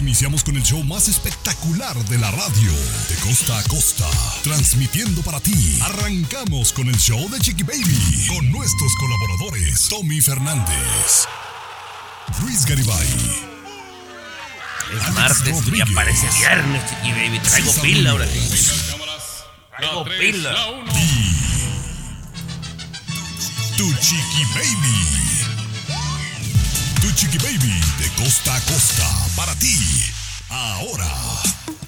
Iniciamos con el show más espectacular de la radio, de costa a costa, transmitiendo para ti. Arrancamos con el show de Chiqui Baby, con nuestros colaboradores, Tommy Fernández, Luis Garibay, Es Alex martes y Rodríguez. parece viernes, chiqui baby. Traigo César pila ahora sí. Traigo pila. Tu Chiqui Baby. Tu Chiqui Baby, de costa a costa, para ti. Ahora.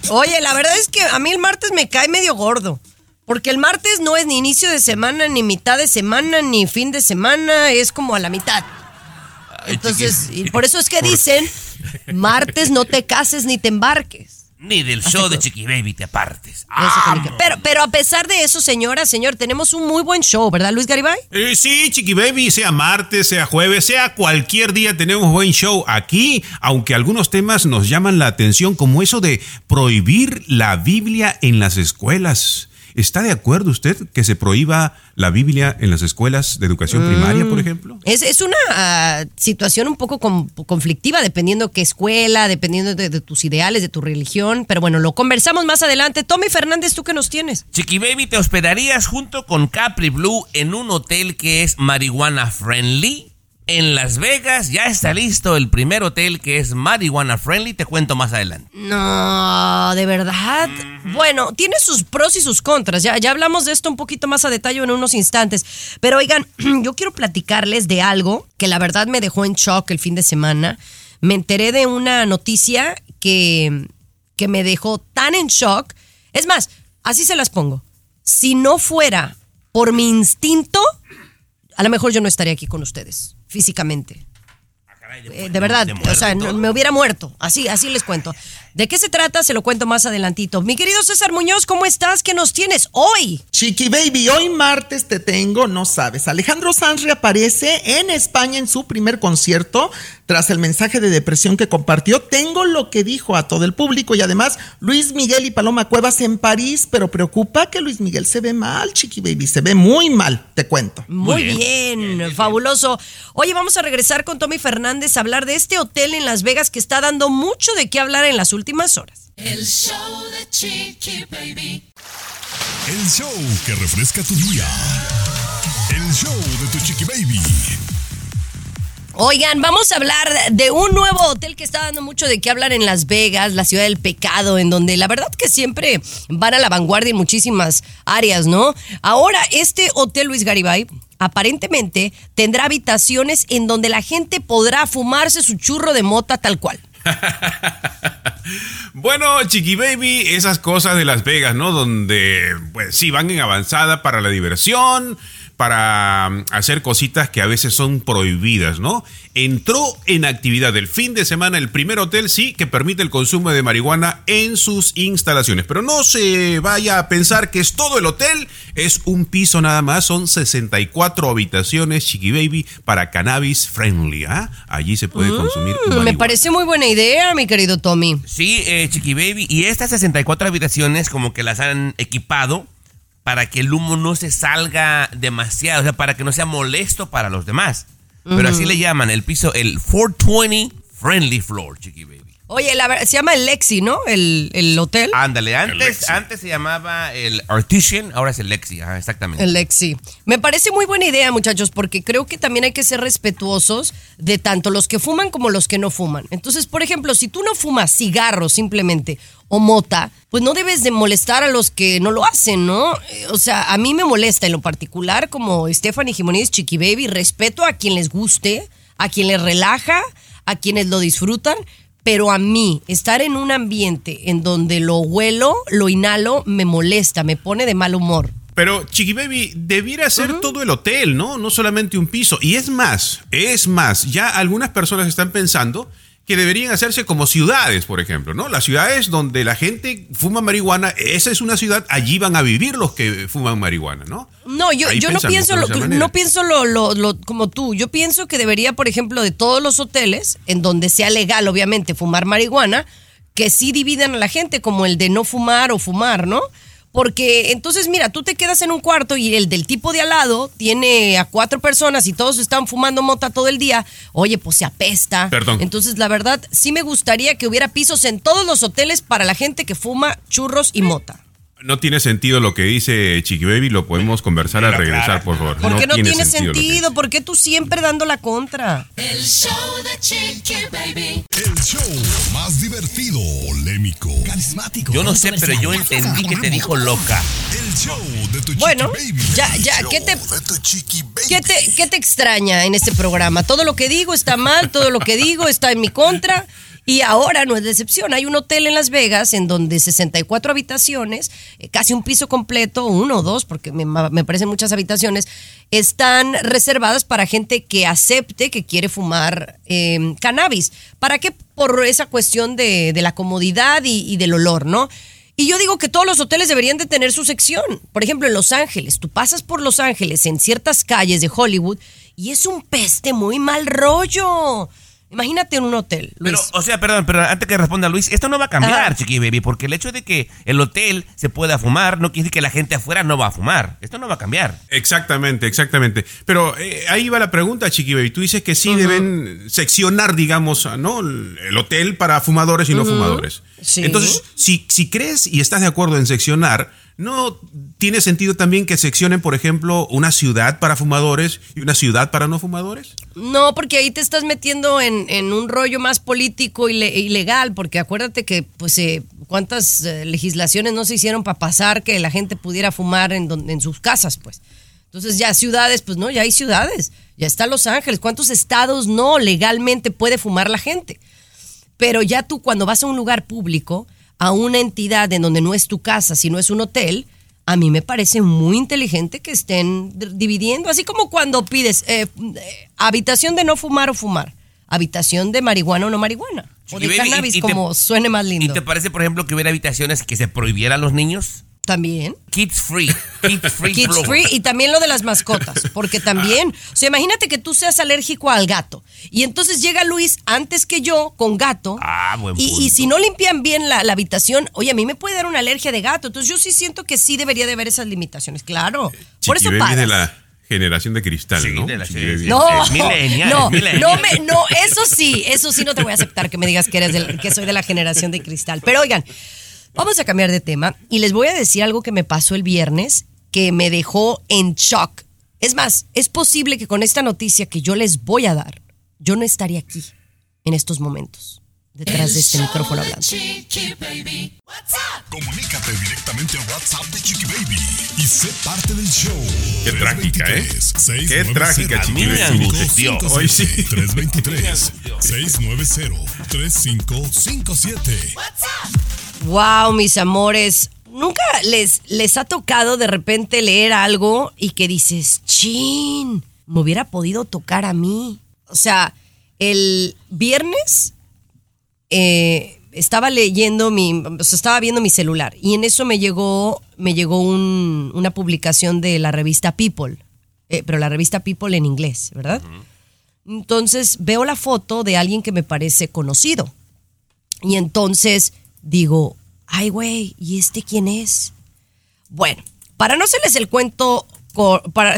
Oye, la verdad es que a mí el martes me cae medio gordo. Porque el martes no es ni inicio de semana, ni mitad de semana, ni fin de semana, es como a la mitad. Entonces, y por eso es que dicen, martes no te cases ni te embarques. Ni del show de Chiqui Baby te apartes. Pero, pero a pesar de eso, señora, señor, tenemos un muy buen show, ¿verdad, Luis Garibay? Eh, sí, Chiqui Baby, sea martes, sea jueves, sea cualquier día, tenemos buen show aquí, aunque algunos temas nos llaman la atención, como eso de prohibir la Biblia en las escuelas. ¿Está de acuerdo usted que se prohíba la Biblia en las escuelas de educación primaria, por ejemplo? Es, es una ah, situación un poco con- conflictiva, dependiendo qué escuela, dependiendo de, de tus ideales, de tu religión. Pero bueno, lo conversamos más adelante. Tommy Fernández, ¿tú qué nos tienes? Chiqui Baby, ¿te hospedarías junto con Capri Blue en un hotel que es marihuana friendly? En Las Vegas ya está listo el primer hotel que es marihuana friendly. Te cuento más adelante. No, de verdad. Bueno, tiene sus pros y sus contras. Ya, ya hablamos de esto un poquito más a detalle en unos instantes. Pero oigan, yo quiero platicarles de algo que la verdad me dejó en shock el fin de semana. Me enteré de una noticia que, que me dejó tan en shock. Es más, así se las pongo. Si no fuera por mi instinto, a lo mejor yo no estaría aquí con ustedes, físicamente. Eh, de verdad, o sea, no- me hubiera muerto. Así, así les cuento. ¿De qué se trata? Se lo cuento más adelantito. Mi querido César Muñoz, ¿cómo estás? ¿Qué nos tienes hoy? Chiqui Baby, hoy martes te tengo, no sabes. Alejandro Sanz reaparece en España en su primer concierto tras el mensaje de depresión que compartió. Tengo lo que dijo a todo el público y además Luis Miguel y Paloma Cuevas en París, pero preocupa que Luis Miguel se ve mal, Chiqui Baby, se ve muy mal, te cuento. Muy, bien, fabuloso. Oye, vamos a regresar con Tommy Fernández a hablar de este hotel en Las Vegas que está dando mucho de qué hablar en las últimas horas. El show de Chiqui Baby. El show que refresca tu día. El show de tu Chiqui Baby. Oigan, vamos a hablar de un nuevo hotel que está dando mucho de qué hablar en Las Vegas, la ciudad del pecado, en donde la verdad que siempre van a la vanguardia en muchísimas áreas, ¿no? Ahora, este hotel Luis Garibay aparentemente tendrá habitaciones en donde la gente podrá fumarse su churro de mota tal cual. Bueno, Chiqui Baby, esas cosas de Las Vegas, ¿no? Donde, pues sí, van en avanzada para la diversión, para mm, hacer cositas que a veces son prohibidas, ¿no? Entró en actividad el fin de semana el primer hotel, sí, que permite el consumo de marihuana en sus instalaciones. Pero no se vaya a pensar que es todo el hotel, es un piso nada más, son 64 habitaciones, Chiqui Baby, para cannabis friendly, ¿ah? Allí se puede consumir Mm, Me marihuana. parece muy buena idea, mi querido Tommy. Sí, eh, Chiqui Baby. Y estas 64 habitaciones como que las han equipado para que el humo no se salga demasiado, o sea, para que no sea molesto para los demás. Pero así le llaman el piso, el 420 Friendly Floor, Chiqui Baby. Oye, la se llama el Lexi, ¿no? El, el hotel. Ándale, antes, antes se llamaba el Artesian, ahora es el Lexi, ajá, exactamente. El Lexi. Me parece muy buena idea, muchachos, porque creo que también hay que ser respetuosos de tanto los que fuman como los que no fuman. Entonces, por ejemplo, si tú no fumas cigarro simplemente o mota, pues no debes de molestar a los que no lo hacen, ¿no? O sea, a mí me molesta en lo particular, como Stephanie Jiménez Chiqui Baby, respeto a quien les guste, a quien les relaja, a quienes lo disfrutan. Pero a mí, estar en un ambiente en donde lo huelo, lo inhalo, me molesta, me pone de mal humor. Pero Chiqui Baby debiera ser todo el hotel, ¿no? No solamente un piso. Y es más, es más, ya algunas personas están pensando que deberían hacerse como ciudades, por ejemplo, ¿no? Las ciudades donde la gente fuma marihuana, esa es una ciudad, allí van a vivir los que fuman marihuana, ¿no? No, yo, yo no pienso, lo, no pienso lo, lo- lo- como tú. Yo pienso que debería, por ejemplo, de todos los hoteles, en donde sea legal, obviamente, fumar marihuana, que sí dividan a la gente, como el de no fumar o fumar, ¿no? Porque entonces, mira, tú te quedas en un cuarto y el del tipo de al lado tiene a cuatro personas y todos están fumando mota todo el día. Oye, pues se apesta. Perdón. Entonces, la verdad, sí me gustaría que hubiera pisos en todos los hoteles para la gente que fuma churros y mota. No tiene sentido lo que dice Chiqui Baby, lo podemos conversar al regresar, por favor. ¿Por qué no, tiene, sentido? dice. ¿Por qué tú siempre dando la contra? El show de Chiqui Baby. El show más divertido, polémico, carismático. Yo no sé, pero yo entendí que te dijo loca. El show de tu Bueno, Chiqui Baby. ya, ya, ¿qué te, show de tu Chiqui Baby. qué te, qué te extraña en este programa? Todo lo que digo está mal, todo lo que digo está en mi contra. Y ahora no es decepción. Hay un hotel en Las Vegas en donde 64 habitaciones, eh, casi un piso completo, uno o dos, porque me, me parecen muchas habitaciones, están reservadas para gente que acepte que quiere fumar eh, cannabis. ¿Para qué? Por esa cuestión de, de la comodidad y, y del olor, ¿no? Y yo digo que todos los hoteles deberían de tener su sección. Por ejemplo, en Los Ángeles, tú pasas por Los Ángeles en ciertas calles de Hollywood y es un peste muy mal rollo. Imagínate en un hotel, Luis. Pero, o sea, perdón, pero antes que responda Luis, esto no va a cambiar, Ajá. Chiqui Baby, porque el hecho de que el hotel se pueda fumar no quiere decir que la gente afuera no va a fumar. Esto no va a cambiar. Exactamente, exactamente. Pero eh, ahí va la pregunta, Chiqui Baby. Tú dices que sí deben seccionar, digamos, ¿no? El hotel para fumadores y no fumadores. Sí. Entonces, si, si crees y estás de acuerdo en seccionar, ¿no tiene sentido también que seccionen, por ejemplo, una ciudad para fumadores y una ciudad para no fumadores? No, porque ahí te estás metiendo en, en un rollo más político y le- ilegal, porque acuérdate que, pues, eh, cuántas eh, legislaciones no se hicieron para pasar que la gente pudiera fumar en, don- en sus casas, pues. Entonces ya ciudades, pues no, ya hay ciudades, ya está Los Ángeles, ¿cuántos estados no legalmente puede fumar la gente? Pero ya tú cuando vas a un lugar público, a una entidad en donde no es tu casa, sino es un hotel, a mí me parece muy inteligente que estén dividiendo, así como cuando pides eh, eh, habitación de no fumar o fumar, habitación de marihuana o no marihuana, o de cannabis, y- y te- como suene más ¿Y lindo. te parece, por ejemplo, que hubiera habitaciones que se prohibiera a los niños? También. Kids free. Kids free. Kids free y también lo de las mascotas, porque también, o sea, imagínate que tú seas alérgico al gato y entonces llega Luis antes que yo con gato Ah, buen y, y si no limpian bien la, la habitación, oye, a mí me puede dar una alergia de gato, entonces yo sí siento que sí debería de haber esas limitaciones, claro. Por Chiqui eso de la generación de cristal, Sí, ¿no? de la- sí. No, Es no, es no, me- no, eso sí, eso sí no te voy a aceptar que me digas que eres del- que soy de la generación de cristal. Pero oigan, vamos a cambiar de tema y les voy a decir algo que me pasó el viernes que me dejó en shock. Es más, es posible que con esta noticia que yo les voy a dar, yo no estaría aquí en estos momentos, detrás de este micrófono hablando. Chiqui Baby. What's up? Comunícate directamente al WhatsApp de Chiqui Baby y sé parte del show. Qué trágica, ¿eh? 323-690-5555. Qué trágica, A 5555. angustió. Hoy sí. 323-690-3557. What's up? Wow, mis amores. ¿Nunca les, les ha tocado de repente leer algo y que dices, chin, me hubiera podido tocar a mí? O sea, el viernes eh, estaba leyendo mi, o sea, estaba viendo mi celular y en eso me llegó, me llegó un- una publicación de la revista People, eh, pero la revista People en inglés, ¿verdad? Entonces veo la foto de alguien que me parece conocido. Y entonces digo, ay, güey, ¿y este quién es? Bueno, para no hacerles el cuento, para,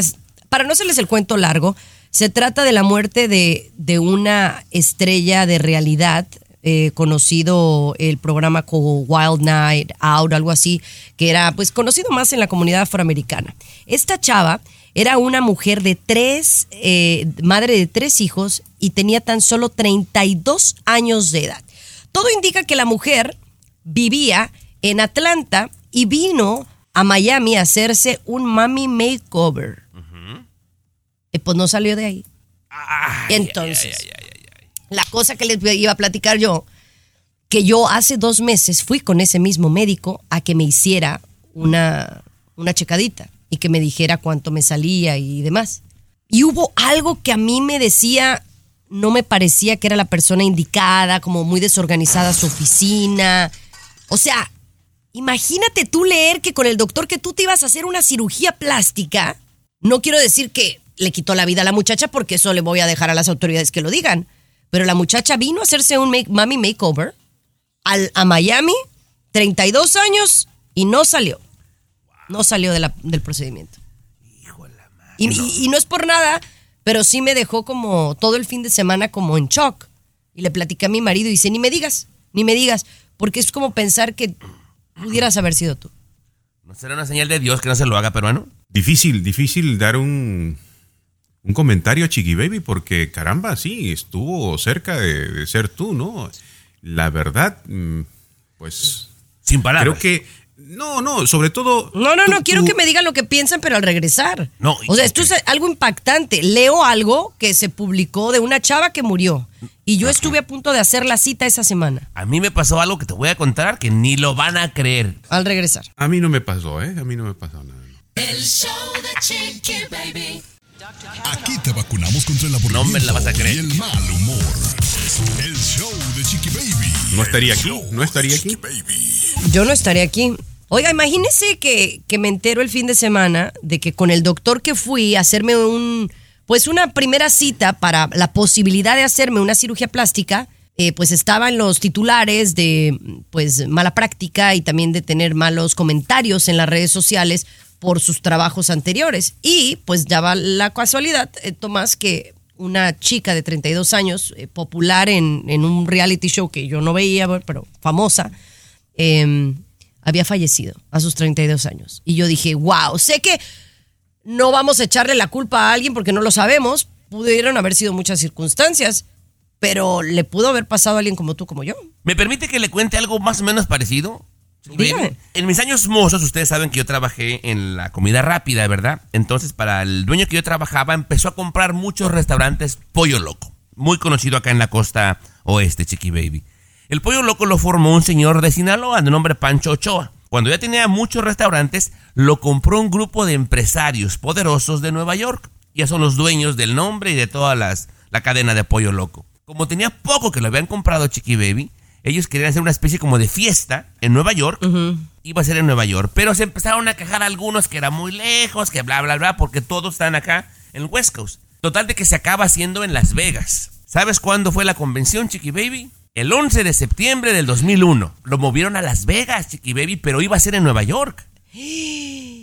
para no hacerles el cuento largo, se trata de la muerte de, de una estrella de realidad, eh, conocido el programa como Wild Night Out, algo así, que era pues conocido más en la comunidad afroamericana. Esta chava era una mujer de tres, eh, madre de tres hijos y tenía tan solo 32 años de edad. Todo indica que la mujer vivía en Atlanta y vino a Miami a hacerse un mami makeover. Y pues no salió de ahí. Entonces, la cosa que les iba a platicar yo, que yo hace dos meses fui con ese mismo médico a que me hiciera una, una checadita y que me dijera cuánto me salía y demás. Y hubo algo que a mí me decía, no me parecía que era la persona indicada, como muy desorganizada su oficina. O sea, imagínate tú leer que con el doctor que tú te ibas a hacer una cirugía plástica, no quiero decir que le quitó la vida a la muchacha porque eso le voy a dejar a las autoridades que lo digan, pero la muchacha vino a hacerse un make, mami makeover al, a Miami, 32 años, y no salió. No salió de la- del procedimiento. Y, y- y no es por nada, pero sí me dejó como todo el fin de semana como en shock. Y le platicé a mi marido y dice, ni me digas, ni me digas, porque es como pensar que pudieras haber sido tú. ¿No será una señal de Dios que no se lo haga peruano? Difícil, difícil dar un, un comentario a Chiqui Baby porque caramba, sí, estuvo cerca de, de ser tú, ¿no? La verdad, mm, pues Sin palabras. creo que no, no, sobre todo. No, no, tú- no, quiero tú- que me digan lo que piensan, pero al regresar. No, o sea, esto es algo impactante. Leo algo que se publicó de una chava que murió. Y yo estuve a punto de hacer la cita esa semana. A mí me pasó algo que te voy a contar que ni lo van a creer. Al regresar. A mí no me pasó, ¿eh? A mí no me pasó nada. El show de Chiqui Baby. Aquí te vacunamos contra el aburrimiento No me la vas a creer. y el mal humor. El show de Chiqui Baby. No estaría aquí, no estaría aquí. Yo no estaré aquí. Oiga, imagínese que, que me entero el fin de semana de que con el doctor que fui a hacerme un, pues una primera cita para la posibilidad de hacerme una cirugía plástica, eh, pues estaba en los titulares de pues mala práctica y también de tener malos comentarios en las redes sociales por sus trabajos anteriores. Y pues daba la casualidad, eh, Tomás, que una chica de 32 años, eh, popular en, en un reality show que yo no veía, pero famosa, eh, había fallecido a sus 32 años. Y yo dije, wow, sé que no vamos a echarle la culpa a alguien porque no lo sabemos. Pudieron haber sido muchas circunstancias, pero le pudo haber pasado a alguien como tú, como yo. ¿Me permite que le cuente algo más o menos parecido? Dígame. En mis años mozos, ustedes saben que yo trabajé en la comida rápida, ¿verdad? Entonces, para el dueño que yo trabajaba, empezó a comprar muchos restaurantes Pollo Loco, muy conocido acá en la costa oeste, Chiqui Baby. El Pollo Loco lo formó un señor de Sinaloa de nombre Pancho Ochoa. Cuando ya tenía muchos restaurantes, lo compró un grupo de empresarios poderosos de Nueva York. Ya son los dueños del nombre y de toda la cadena de Pollo Loco. Como tenía poco que lo habían comprado Chiqui Baby, ellos querían hacer una especie como de fiesta en Nueva York. Iba a ser en Nueva York. Pero se empezaron a quejar algunos que era muy lejos, que bla, bla, bla, porque todos están acá en el West Coast. Total de que se acaba haciendo en Las Vegas. ¿Sabes cuándo fue la convención, Chiqui Baby? El 11 de septiembre del 2001. Lo movieron a Las Vegas, Chiqui Baby, pero iba a ser en Nueva York.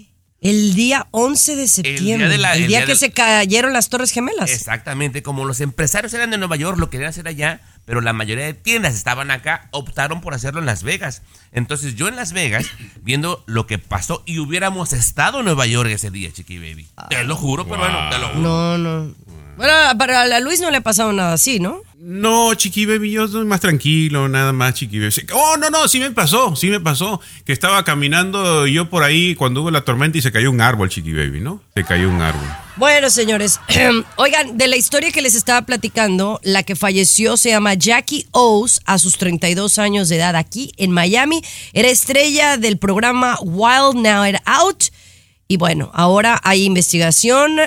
El día 11 de septiembre, el de día, la- el día que del- se cayeron las Torres Gemelas. Exactamente, como los empresarios eran de Nueva York, lo querían hacer allá, pero la mayoría de tiendas estaban acá, optaron por hacerlo en Las Vegas. Entonces yo en Las Vegas, viendo lo que pasó, y hubiéramos estado en Nueva York ese día, Chiqui Baby. Te lo juro, pero bueno, te lo juro. No, no. Bueno, para a Luis no le ha pasado nada así, ¿no? No, Chiqui Baby, yo soy más tranquilo, nada más, Chiqui Baby. Oh, no, no, sí me pasó, sí me pasó. Que estaba caminando yo por ahí cuando hubo la tormenta y se cayó un árbol, Chiqui Baby, ¿no? Se cayó un árbol. Bueno, señores, oigan, de la historia que les estaba platicando, la que falleció se llama Jackie O's a sus 32 años de edad aquí en Miami. Era estrella del programa Wild Now and Out. Y bueno, ahora hay investigación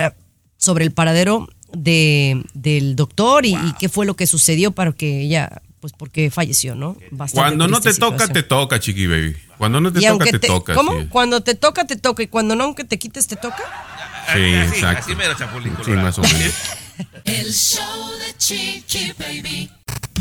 sobre el paradero de, del doctor y, y qué fue lo que sucedió para que ella, pues porque falleció, ¿no? Bastante Cuando no te triste toca, situación. te toca, Chiqui Baby. Cuando no te Y toca, aunque te, te- toca. ¿Cómo? sí. Cuando te toca, te toca. Y cuando no, que te quites, te toca. Sí, Así, exacto. así mero, Chapulín Sí, más o menos. El show de Chiqui Baby.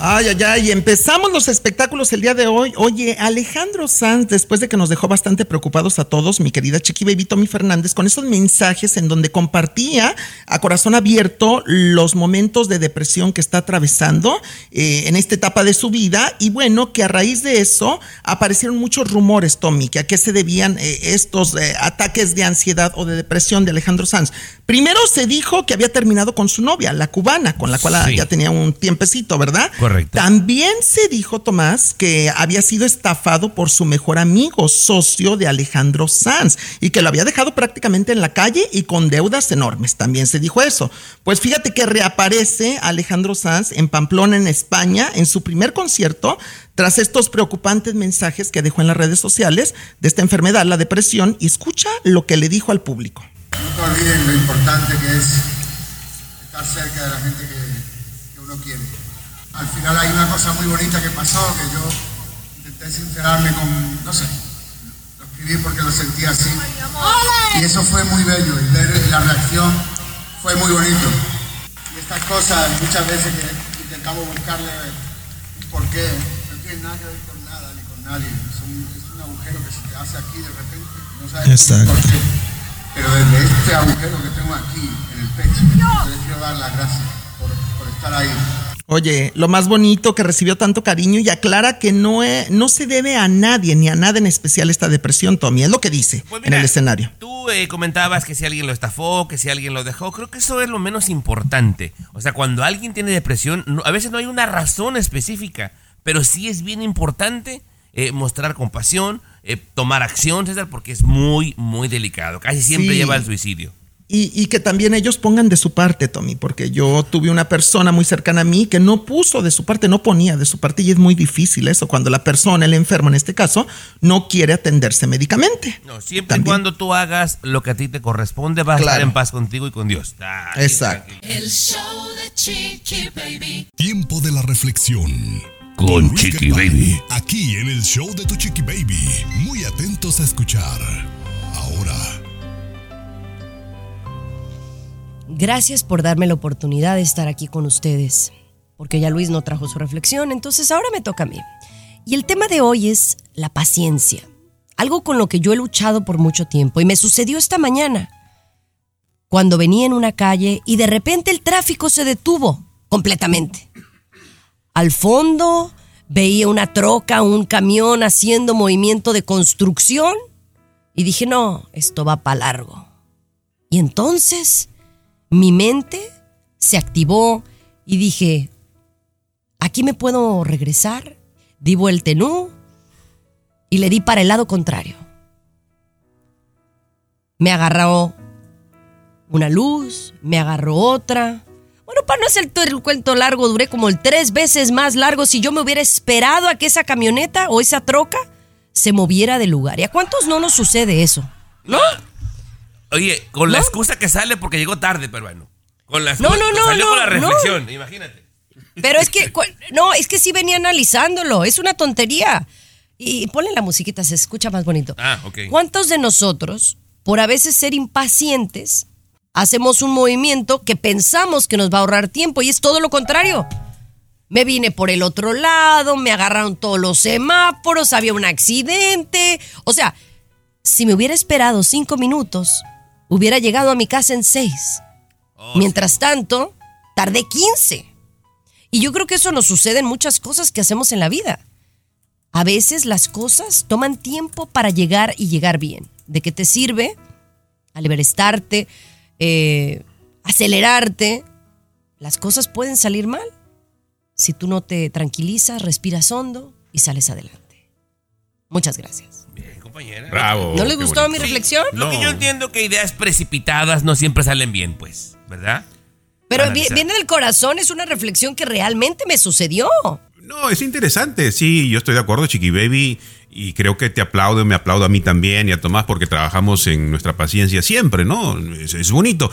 Ay, ay, ay, empezamos los espectáculos el día de hoy. Oye, Alejandro Sanz, después de que nos dejó bastante preocupados a todos, mi querida Chiqui Baby Tommy Fernández, con esos mensajes en donde compartía a corazón abierto los momentos de depresión que está atravesando eh, en esta etapa de su vida. Y bueno, que a raíz de eso aparecieron muchos rumores, Tommy, que a qué se debían eh, estos eh, ataques de ansiedad o de depresión de Alejandro Sanz. Primero se dijo que había terminado con su novia, la cubana, con la cual Sí. ya tenía un tiempecito, ¿verdad? Correcto. También se dijo, Tomás, que había sido estafado por su mejor amigo, socio de Alejandro Sanz, y que lo había dejado prácticamente en la calle y con deudas enormes. También se dijo eso. Pues fíjate que reaparece Alejandro Sanz en Pamplona, en España, en su primer concierto, tras estos preocupantes mensajes que dejó en las redes sociales de esta enfermedad, la depresión, y escucha lo que le dijo al público. No te olviden lo importante que es estar cerca de la gente que, que uno quiere. Al final hay una cosa muy bonita que pasó, que yo intenté sincerarme con, no sé, lo escribí porque lo sentí así. Y eso fue muy bello, y ver la reacción fue muy bonito. Y estas cosas muchas veces que intentamos buscarle un porqué, no tienen nada que ver con nada ni con nadie. Es un agujero que se te hace aquí de repente, no sabes por qué. Pero desde este agujero que tengo aquí en el pecho, yo les quiero dar las gracias por, por estar ahí. Oye, lo más bonito que recibió tanto cariño y aclara que no, es- no se debe a nadie ni a nada en especial esta depresión, Tommy. Es lo que dice Pues en el escenario. Tú eh, comentabas que si alguien lo estafó, que si alguien lo dejó. Creo que eso es lo menos importante. O sea, cuando alguien tiene depresión, no- a veces no hay una razón específica, pero sí es bien importante eh, mostrar compasión, eh, tomar acción, César, porque es muy, muy delicado. Casi siempre Sí. lleva al suicidio. Y, y que también ellos pongan de su parte, Tommy, porque yo tuve una persona muy cercana a mí que no puso de su parte, no ponía de su parte y es muy difícil eso cuando la persona, el enfermo en este caso, no quiere atenderse médicamente. No, siempre y cuando tú hagas lo que a ti te corresponde, vas a estar en paz contigo y con Dios. Ah, Exacto. El show de Chiqui Baby. Tiempo de la reflexión. Con Luis Chiqui Baby. Aquí en el show de tu Chiqui Baby. Muy atentos a escuchar. Ahora, Gracias por darme la oportunidad de estar aquí con ustedes, porque ya Luis no trajo su reflexión, entonces ahora me toca a mí. Y el tema de hoy es la paciencia, algo con lo que yo he luchado por mucho tiempo y me sucedió esta mañana, cuando venía en una calle y de repente el tráfico se detuvo completamente. Al fondo veía una troca, un camión haciendo movimiento de construcción y dije, no, esto va para largo. Y entonces mi mente se activó y dije, aquí me puedo regresar, di vuelta en y le di para el lado contrario. Me agarró una luz, me agarró otra. Bueno, para no hacer el cuento largo, duré como el tres veces más largo si yo me hubiera esperado a que esa camioneta o esa troca se moviera del lugar. ¿Y a cuántos no nos sucede eso? ¿No? Oye, con la ¿No? excusa que sale porque llegó tarde, pero bueno. Con la No, excusa- no, no, Salió no, con la no. reflexión, imagínate. Pero es que, no, es que sí venía analizándolo, es una tontería. Y ponle la musiquita, se escucha más bonito. Ah, ok. ¿Cuántos de nosotros, por a veces ser impacientes, hacemos un movimiento que pensamos que nos va a ahorrar tiempo y es todo lo contrario? Me vine por el otro lado, me agarraron todos los semáforos, había un accidente. O sea, si me hubiera esperado cinco minutos, hubiera llegado a mi casa en seis. Mientras tanto, tardé 15. Y yo creo que eso nos sucede en muchas cosas que hacemos en la vida. A veces las cosas toman tiempo para llegar y llegar bien. ¿De qué te sirve? Aleverestarte, eh, acelerarte. Las cosas pueden salir mal. Si tú no te tranquilizas, respiras hondo y sales adelante. Muchas gracias. Bien, compañera. Bravo. ¿No les qué gustó bonito. mi reflexión? Lo que yo entiendo que ideas precipitadas no siempre salen bien, pues, ¿verdad? Pero Analizar. viene del corazón, es una reflexión que realmente me sucedió. No, es interesante, sí, yo estoy de acuerdo, Chiqui Baby, y creo que te aplaudo, me aplaudo a mí también y a Tomás porque trabajamos en nuestra paciencia siempre, ¿no? Es, es bonito.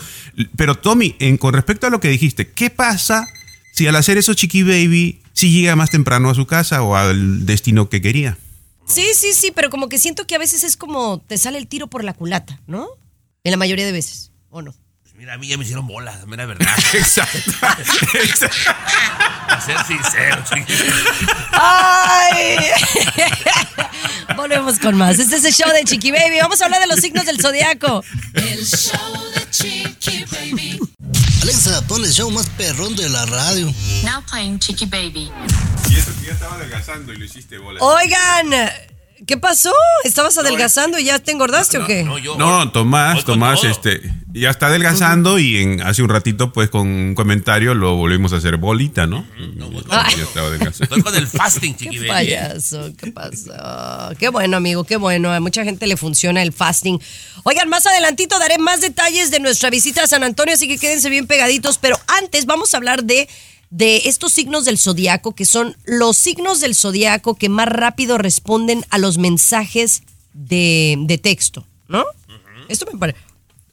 Pero Tommy, en- con respecto a lo que dijiste, ¿qué pasa si al hacer eso Chiqui Baby si llega más temprano a su casa o al destino que quería? Sí, sí, sí, pero como que siento que a veces es como te sale el tiro por la culata, ¿no? En la mayoría de veces, ¿o no? Mira, a mí ya me hicieron bolas, la verdad. Exacto. Exacto. A ser sincero. ¡Ay! Volvemos con más. Este es el show de Chiqui Baby. Vamos a hablar de los signos del zodiaco. El show de Chiqui Baby. Alexa, pon el show más perrón de la radio. Now playing Chiqui Baby. Y eso que ya estaba adelgazando y lo hiciste bola. Oigan, ¿qué pasó? ¿Estabas adelgazando y ya te engordaste o qué? No, yo. No, Tomás, Tomás, todo. este, ya está adelgazando y en, hace un ratito, pues, con un comentario lo volvimos a hacer bolita, ¿no? Ah. Ya estaba adelgazando. Estoy con el fasting, chiqui Qué payaso, ¿qué pasó? Qué bueno, amigo, qué bueno. A mucha gente le funciona el fasting. Oigan, más adelantito daré más detalles de nuestra visita a San Antonio, así que quédense bien pegaditos. Pero antes vamos a hablar de de estos signos del zodiaco, que son los signos del zodiaco que más rápido responden a los mensajes de, de texto, ¿no? Esto me, pare-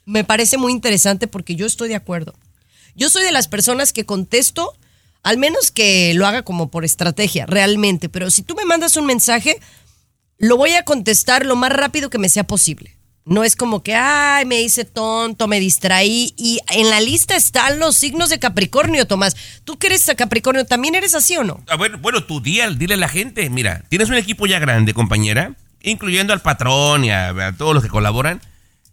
me parece muy interesante porque yo estoy de acuerdo. Yo soy de las personas que contesto, al menos que lo haga como por estrategia, realmente, pero si tú me mandas un mensaje, lo voy a contestar lo más rápido que me sea posible. No es como que, ay, me hice tonto, me distraí. Y en la lista están los signos de Capricornio, Tomás. ¿Tú que eres Capricornio también eres así o no? Ah, bueno, bueno, tú di al- dile a la gente, mira, tienes un equipo ya grande, compañera, incluyendo al patrón y a, a todos los que colaboran.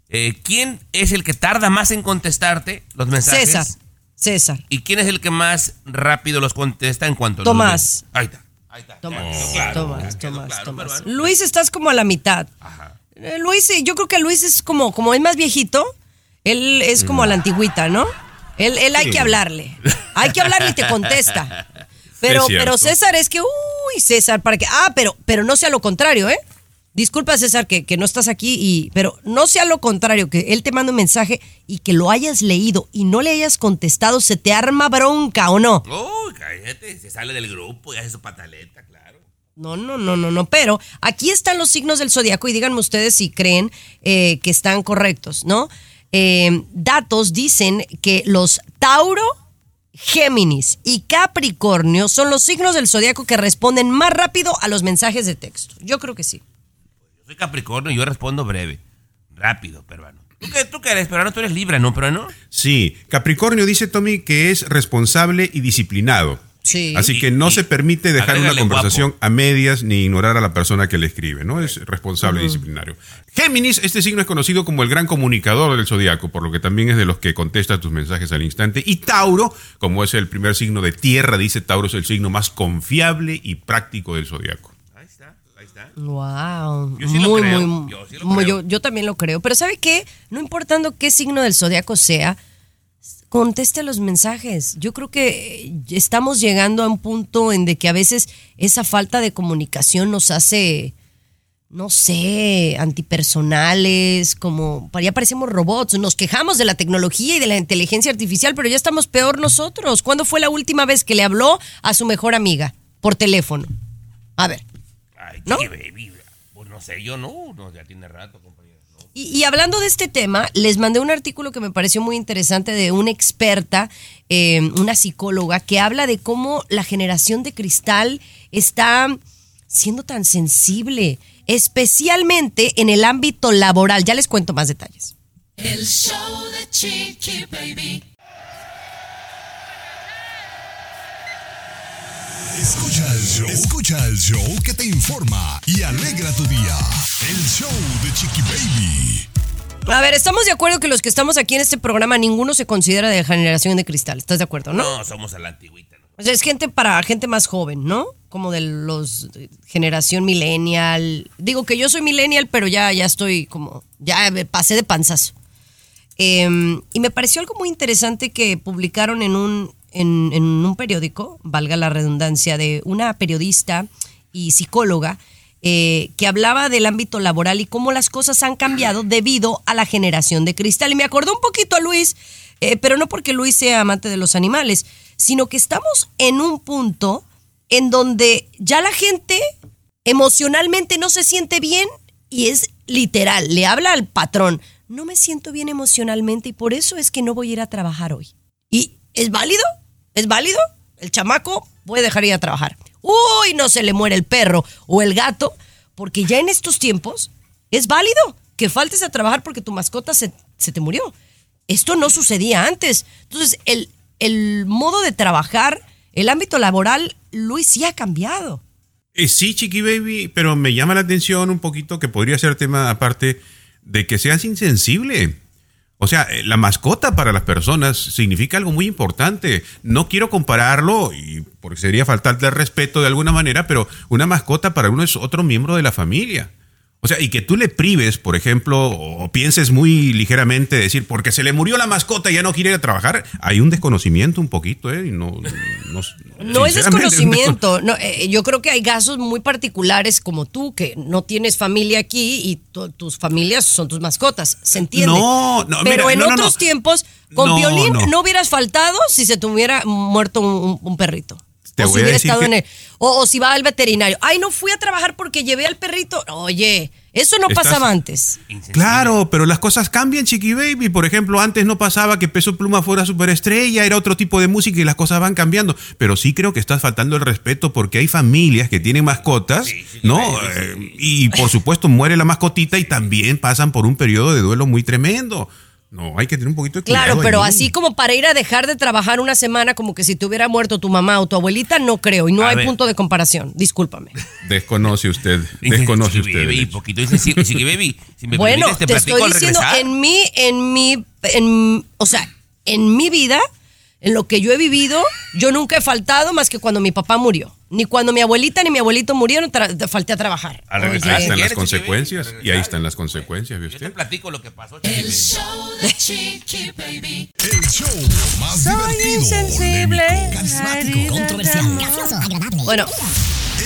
Eh, ¿Quién es el que tarda más en contestarte los mensajes? César. César. ¿Y quién es el que más rápido los contesta en cuanto los Tomás. ve? Ahí está. Ahí está. Tomás, claro, Tomás, Tomás, claro, Tomás. pero- Luis, estás como a la mitad. Eh, Luis, eh, yo creo que Luis es como, como es más viejito, él es como a la antigüita, ¿no? Él, él hay que hablarle. Hay que hablarle y te contesta. Pero, pero César es que, uy, César, para que. Ah, pero, pero no sea lo contrario, ¿eh? Disculpa, César, que, que no estás aquí, y, pero no sea lo contrario, que él te manda un mensaje y que lo hayas leído y no le hayas contestado, se te arma bronca, ¿o no? Uy, cállate, se sale del grupo y hace su pataleta, claro. No, no, no, no, no. Pero aquí están los signos del zodiaco y díganme ustedes si creen eh, que están correctos, ¿no? Eh, datos dicen que los Tauro, Géminis y Capricornio son los signos del zodiaco que responden más rápido a los mensajes de texto. Yo creo que sí. Yo soy Capricornio y yo respondo breve, rápido, peruano. ¿Tú qué, tú qué eres, peruano? Tú eres Libra, ¿no, peruano? Sí, Capricornio dice Tommy que es responsable y disciplinado. Sí. Así que no Y- se permite dejar una conversación a medias ni ignorar a la persona que le escribe, ¿no? Es responsable y disciplinario. Géminis, este signo es conocido como el gran comunicador del zodiaco, por lo que también es de los que contesta tus mensajes al instante. Y Tauro, como es el primer signo de tierra, dice Tauro es el signo más confiable y práctico del zodiaco. Ahí está, ahí está. Wow. Yo sí lo muy, creo, muy. yo sí lo muy- creo. yo, yo también lo creo. Pero ¿sabe qué? No importando qué signo del zodiaco sea, conteste los mensajes. Yo creo que eh, estamos llegando a un punto en de que a veces esa falta de comunicación nos hace, no sé, antipersonales, como ya parecemos robots. Nos quejamos de la tecnología y de la inteligencia artificial, pero ya estamos peor nosotros. ¿Cuándo fue la última vez que le habló a su mejor amiga por teléfono? A ver. Ay, ¿No? chiqui baby. Pues no sé, yo no, no, ya tiene rato. Y, hablando de este tema, les mandé un artículo que me pareció muy interesante de una experta, eh, una psicóloga, que habla de cómo la generación de cristal está siendo tan sensible, especialmente en el ámbito laboral. Ya les cuento más detalles. El show de Chiqui Baby. Escucha el show. Escucha el show que te informa y alegra tu día. El show de Chiqui Baby. A ver, estamos de acuerdo que los que estamos aquí en este programa, ninguno se considera de generación de cristal. ¿Estás de acuerdo, no? No, somos a la antigüita. ¿no? O sea, es gente para gente más joven, ¿no? Como de los de generación millennial. Digo que yo soy millennial, pero ya, ya estoy como, ya me pasé de panzazo. Eh, y me pareció algo muy interesante que publicaron en un, en, un periódico, valga la redundancia, de una periodista y psicóloga eh, que hablaba del ámbito laboral y cómo las cosas han cambiado debido a la generación de cristal. Y me acordó un poquito a Luis, eh, pero no porque Luis sea amante de los animales, sino que estamos en un punto en donde ya la gente emocionalmente no se siente bien y es literal, le habla al patrón, no me siento bien emocionalmente y por eso es que no voy a ir a trabajar hoy. ¿Y es válido? ¿Es válido? El chamaco puede dejar ir a trabajar. Uy, no se le muere el perro o el gato, porque ya en estos tiempos es válido que faltes a trabajar porque tu mascota se, se te murió. Esto no sucedía antes. Entonces, el, el modo de trabajar, el ámbito laboral, Luis, sí ha cambiado. Eh, sí, Chiqui Baby, pero me llama la atención un poquito que podría ser tema aparte de que seas insensible. O sea, eh, la mascota para las personas significa algo muy importante. No quiero compararlo, y porque sería faltarte el respeto de alguna manera, pero una mascota para uno es otro miembro de la familia. O sea, y que tú le prives, por ejemplo, o pienses muy ligeramente decir, porque se le murió la mascota y ya no quiere ir a trabajar, hay un desconocimiento un poquito, ¿eh? Y no, no, No es desconocimiento. No, eh, yo creo que hay casos muy particulares como tú, que no tienes familia aquí y tu- tus familias son tus mascotas. ¿Se entiende? No, no, Pero mira, en no, otros tiempos, con violín no. hubieras faltado si se te hubiera muerto un, perrito. Te o voy si a hubiera decir estado que- en el. O, o si va al veterinario. Ay, no fui a trabajar porque llevé al perrito. Oye, eso no Estás- pasaba antes. Claro, pero las cosas cambian, Chiqui Baby. Por ejemplo, antes no pasaba que Peso Pluma fuera superestrella, era otro tipo de música y las cosas van cambiando. Pero sí creo que estás faltando el respeto porque hay familias que tienen mascotas, ¿no? Eh, y por supuesto muere la mascotita y también pasan por un periodo de duelo muy tremendo. No, hay que tener un poquito de cuidado. Claro, pero así como para ir a dejar de trabajar una semana como que si te hubiera muerto tu mamá o tu abuelita, no creo. Y no A hay ver. punto de comparación. Discúlpame. Desconoce usted, desconoce usted. Baby, poquito insensible. Chiqui Baby, si me bueno, permites, te, te, platico estoy al diciendo, regresar. en mi, en mi, en, o sea, en mi vida, en lo que yo he vivido, yo nunca he faltado más que cuando mi papá murió. Ni cuando mi abuelita ni mi abuelito murieron, falté a trabajar. Ahí están las ¿Quieres, consecuencias. Y ahí están las consecuencias, ¿ve Yo te platico lo que pasó, Chiqui El Baby. show de Chiqui Baby. El show más Soy divertido, insensible. carismático, controversial. Bueno,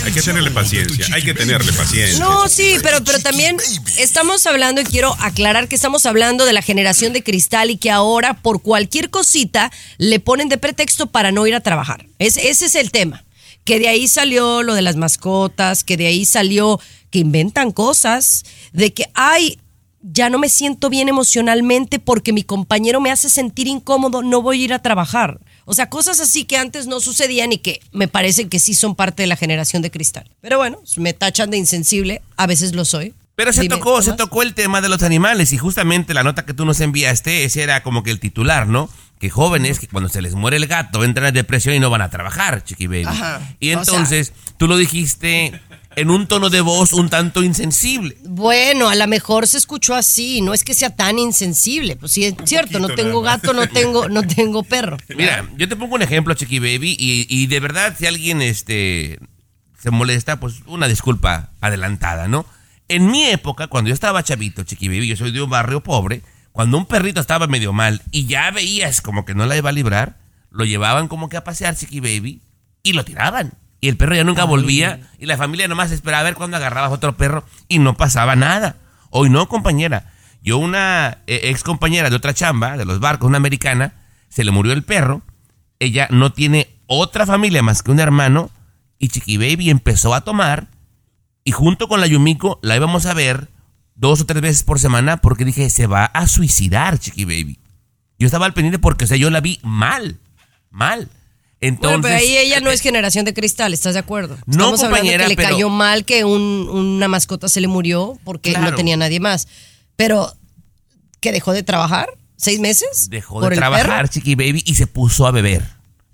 Hay que tenerle paciencia, hay que tenerle paciencia. No, sí, pero, pero también estamos hablando, y quiero aclarar que estamos hablando de la generación de cristal y que ahora por cualquier cosita le ponen de pretexto para no ir a trabajar. Es- ese es el tema. Que de ahí salió lo de las mascotas, que de ahí salió que inventan cosas, de que, ay, ya no me siento bien emocionalmente porque mi compañero me hace sentir incómodo, no voy a ir a trabajar. O sea, cosas así que antes no sucedían y que me parece que sí son parte de la generación de cristal. Pero bueno, me tachan de insensible, a veces lo soy. Pero se Dime, tocó, se tocó el tema de los animales y justamente la nota que tú nos enviaste, ese era como que el titular, ¿no? Que jóvenes que cuando se les muere el gato entran en depresión y no van a trabajar, chiqui baby. Ajá. Y O entonces tú lo dijiste en un tono de voz un tanto insensible. Bueno, a lo mejor se escuchó así, no es que sea tan insensible. Pues sí, es cierto, no tengo gato, no tengo, no tengo perro. Mira, yo te pongo un ejemplo, Chiqui Baby, y, y de verdad, si alguien este, se molesta, pues una disculpa adelantada, ¿no? En mi época, cuando yo estaba chavito, Chiqui Baby, yo soy de un barrio pobre, cuando un perrito estaba medio mal y ya veías como que no la iba a librar, lo llevaban como que a pasear, Chiqui Baby, y lo tiraban. Y el perro ya nunca volvía, y la familia nomás esperaba a ver cuándo agarrabas otro perro, y no pasaba nada. Hoy no, compañera. Yo, una eh, ex compañera de otra chamba, de los barcos, una americana, se le murió el perro. Ella no tiene otra familia más que un hermano. Y Chiqui Baby empezó a tomar. Y junto con la Yumiko la íbamos a ver dos o tres veces por semana porque dije, se va a suicidar, Chiqui Baby. Yo estaba al pendiente porque, o sea, yo la vi mal. Mal. Entonces, bueno, pero ahí ella no es generación de cristal, ¿estás de acuerdo? No, Estamos hablando compañera, que le pero- cayó mal que un- una mascota se le murió porque Claro. no tenía nadie más. Pero, ¿que dejó de trabajar? ¿Seis meses? dejó ¿Por de el trabajar, perro? Chiqui Baby, y se puso a beber.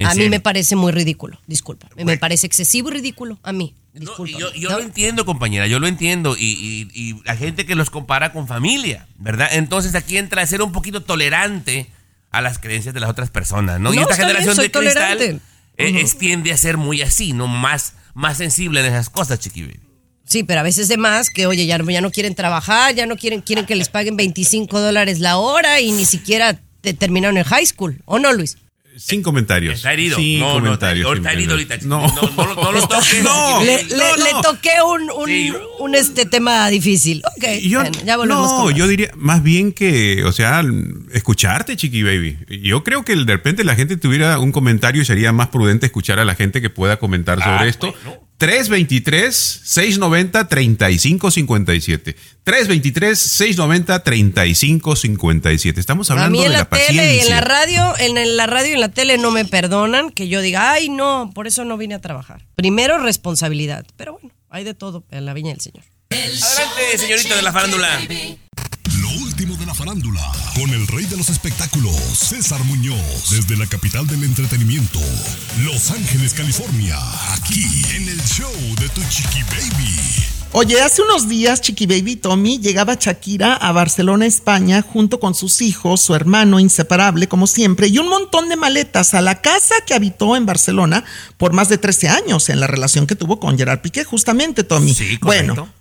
A mí me parece muy ridículo, disculpa. Me parece excesivo y ridículo a mí. Disculpa. Yo, yo lo entiendo, compañera, yo lo entiendo. Y, y, y la gente que los compara con familia, ¿verdad? Entonces aquí entra a ser un poquito tolerante a las creencias de las otras personas, ¿no? y No, esta bien, generación de cristal eh, tiende a ser muy así, ¿no? Más, más sensible en esas cosas, chiqui baby. Sí, pero a veces de más que, oye, ya, no- ya no quieren trabajar, ya no quieren, quieren que les paguen 25 dólares la hora y ni siquiera te terminaron el high school. ¿O no, Luis? Sin comentarios. Está herido. Sin No, no, comentarios. está- está herido comentarios. ahorita, chiqui. No, no, no lo toques. No. le, le- no, le no. toqué un, un, un, este tema difícil. Ok, Yo, bueno, ya volvemos no, con yo diría más bien que, o sea, escucharte, Chiqui Baby. Yo creo que de repente la gente tuviera un comentario y sería más prudente escuchar a la gente que pueda comentar sobre Ah, esto. 323-690-3557. 323-690-3557. Estamos A hablando mí en de la, la, paciencia. tele y en la radio, en la radio y en la tele no me perdonan que yo diga, ay, no, por eso no vine a trabajar. Primero, responsabilidad. Pero bueno, hay de todo en la viña del Señor. Adelante, señorita de la farándula. Lo último de la farándula, con el rey de los espectáculos, César Muñoz, desde la capital del entretenimiento, Los Ángeles, California, aquí en el show de tu chiqui baby. Oye, hace unos días Chiqui Baby Tommy llegaba Shakira a Barcelona, España, junto con sus hijos, su hermano inseparable, como siempre, y un montón de maletas a la casa que habitó en Barcelona por más de 13 años, en la relación que tuvo con Gerard Piqué, justamente, Tommy. Sí, bueno.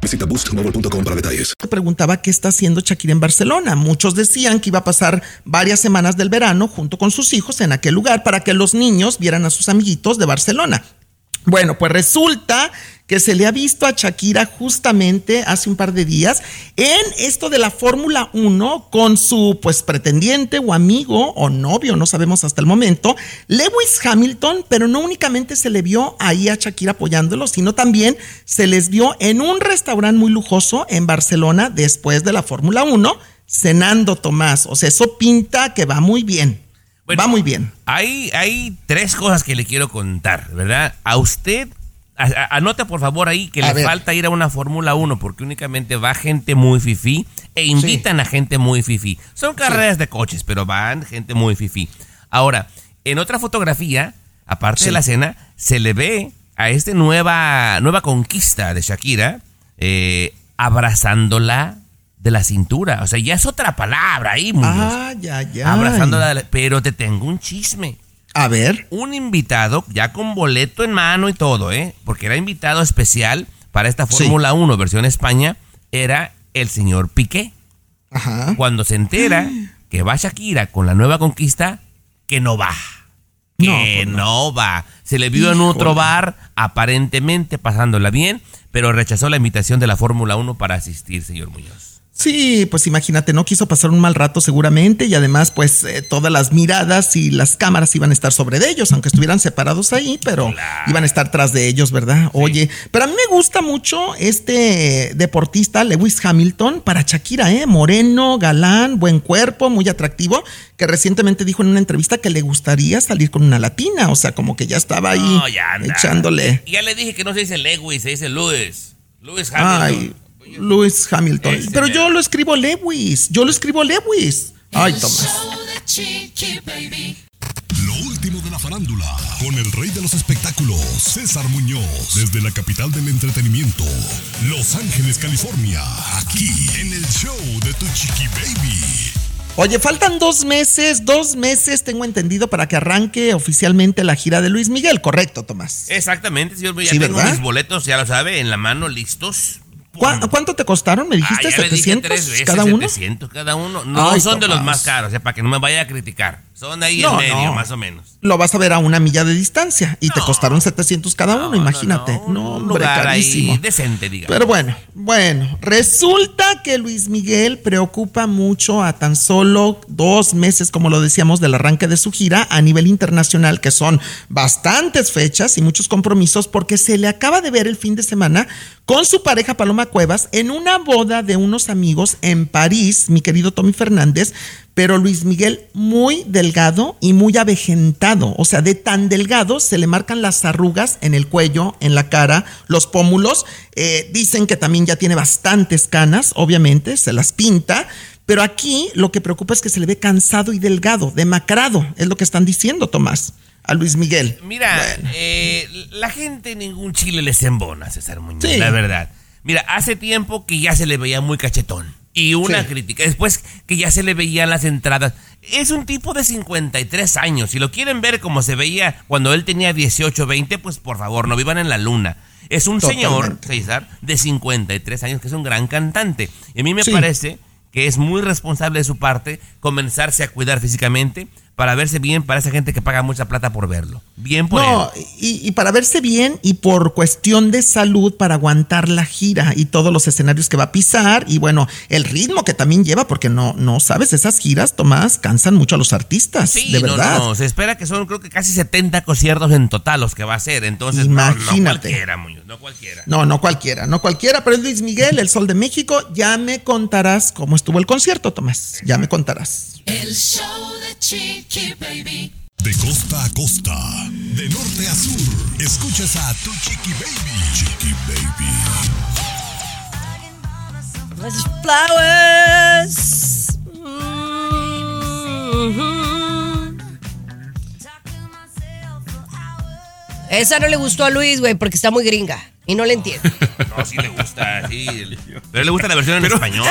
Visita boostmobile.com para detalles. Preguntaba qué está haciendo Shakira en Barcelona. Muchos decían que iba a pasar varias semanas del verano junto con sus hijos en aquel lugar para que los niños vieran a sus amiguitos de Barcelona. Bueno, pues resulta que se le ha visto a Shakira justamente hace un par de días en esto de la Fórmula 1 con su pues pretendiente o amigo o novio, no sabemos hasta el momento, Lewis Hamilton, pero no únicamente se le vio ahí a Shakira apoyándolo, sino también se les vio en un restaurante muy lujoso en Barcelona después de la Fórmula 1 cenando Tomás, o sea, eso pinta que va muy bien. va muy bien. Hay, hay tres cosas que le quiero contar, ¿verdad? A usted a- a- Anote por favor ahí que A le ver. falta ir a una Fórmula 1 porque únicamente va gente muy fifí e invitan a gente muy fifí. Son carreras de coches, pero van gente muy fifí. Ahora, en otra fotografía, aparte Sí. de la cena, se le ve a esta nueva, nueva conquista de Shakira eh, abrazándola de la cintura. O sea, ya es otra palabra ahí, Muñoz. Ah, ya, ya. Abrazándola, de la- pero te tengo un chisme. A ver. Un invitado, ya con boleto en mano y todo, ¿eh? Porque era invitado especial para esta Sí. Fórmula 1 versión España, era el señor Piqué. Ajá. Cuando se entera que va Shakira con la nueva conquista, que no va. Que no, va. Se le vio en otro bar, aparentemente pasándola bien, pero rechazó la invitación de la Fórmula 1 para asistir, señor Muñoz. Sí, pues imagínate, no quiso pasar un mal rato seguramente y además pues eh, todas las miradas y las cámaras iban a estar sobre de ellos, aunque estuvieran separados ahí, pero iban a estar tras de ellos, ¿verdad? Oye, pero a mí me gusta mucho este deportista Lewis Hamilton para Shakira, ¿eh? Moreno, galán, buen cuerpo, muy atractivo, que recientemente dijo en una entrevista que le gustaría salir con una latina, o sea, como que ya estaba ahí No, ya echándole. Ya le dije que no se dice Lewis, se dice Lewis. Lewis Hamilton. Ay, Lewis Hamilton. Pero mero. yo lo escribo Lewis. Yo lo escribo Lewis. Ay, Tomás. Lo último de la farándula, con el rey de los espectáculos, César Muñoz, desde la capital del entretenimiento, Los Ángeles, California, aquí en el show de Tu Chiqui Baby. Oye, faltan dos meses, dos meses tengo entendido para que arranque oficialmente la gira de Luis Miguel, correcto, Tomás. Exactamente, señor. Ya Sí, tengo ¿verdad? mis boletos, ya lo sabe, en la mano, listos. ¿Cuá- ¿Cuánto te costaron? ¿Me dijiste Ah, ya le dije 700 tres veces, cada uno? 700 cada uno. No Ay, son de los más caros, o sea, para que no me vaya a criticar. Son ahí No, en medio, no. más o menos. Lo vas a ver a una milla de distancia y te costaron 700 cada uno, imagínate. No, Un hombre, lugar carísimo. ahí decente, digamos. Pero bueno, bueno, resulta que Luis Miguel preocupa mucho a tan solo dos meses, como lo decíamos, del arranque de su gira a nivel internacional, que son bastantes fechas y muchos compromisos, porque se le acaba de ver el fin de semana con su pareja Paloma Cuevas en una boda de unos amigos en París, mi querido Tommy Fernández, pero Luis Miguel muy delgado y muy avejentado, o sea, de tan delgado se le marcan las arrugas en el cuello, en la cara, los pómulos, eh, dicen que también ya tiene bastantes canas, obviamente, se las pinta, pero aquí lo que preocupa es que se le ve cansado y delgado, demacrado, es lo que están diciendo, Tomás, a Luis Miguel. Mira, eh, la gente ningún chile les embona, César Muñoz, Sí. la verdad. Mira, hace tiempo que ya se le veía muy cachetón. Y una Sí. crítica. Después que ya se le veían las entradas. Es un tipo de 53 años. Si lo quieren ver como se veía cuando él tenía 18, 20, pues por favor, no vivan en la luna. Es un señor. César, de 53 años, que es un gran cantante. Y a mí me Sí. parece que es muy responsable de su parte comenzarse a cuidar físicamente para verse bien para esa gente que paga mucha plata por verlo. Bien por No, él. y, y para verse bien y por cuestión de salud para aguantar la gira y todos los escenarios que va a pisar y bueno, el ritmo que también lleva, porque no, no sabes, esas giras, Tomás, cansan mucho a los artistas, Sí, de no, verdad. no, no, se espera que son creo que casi 70 conciertos en total los que va a hacer, entonces no, no Imagínate. cualquiera, Muñoz, no cualquiera. No, no cualquiera, no cualquiera, pero es Luis Miguel, el Sol de México. Ya me contarás cómo estuvo el concierto, Tomás. Ya me contarás. El show de Chiqui Baby. De costa a costa, de norte a sur, escuchas a Tu Chiqui Baby. Chiqui Baby. Flowers. Mhm. Esa no le gustó a Luis, güey, porque está muy gringa y no le entiende. No, sí le gusta, sí. Pero le gusta la versión en español.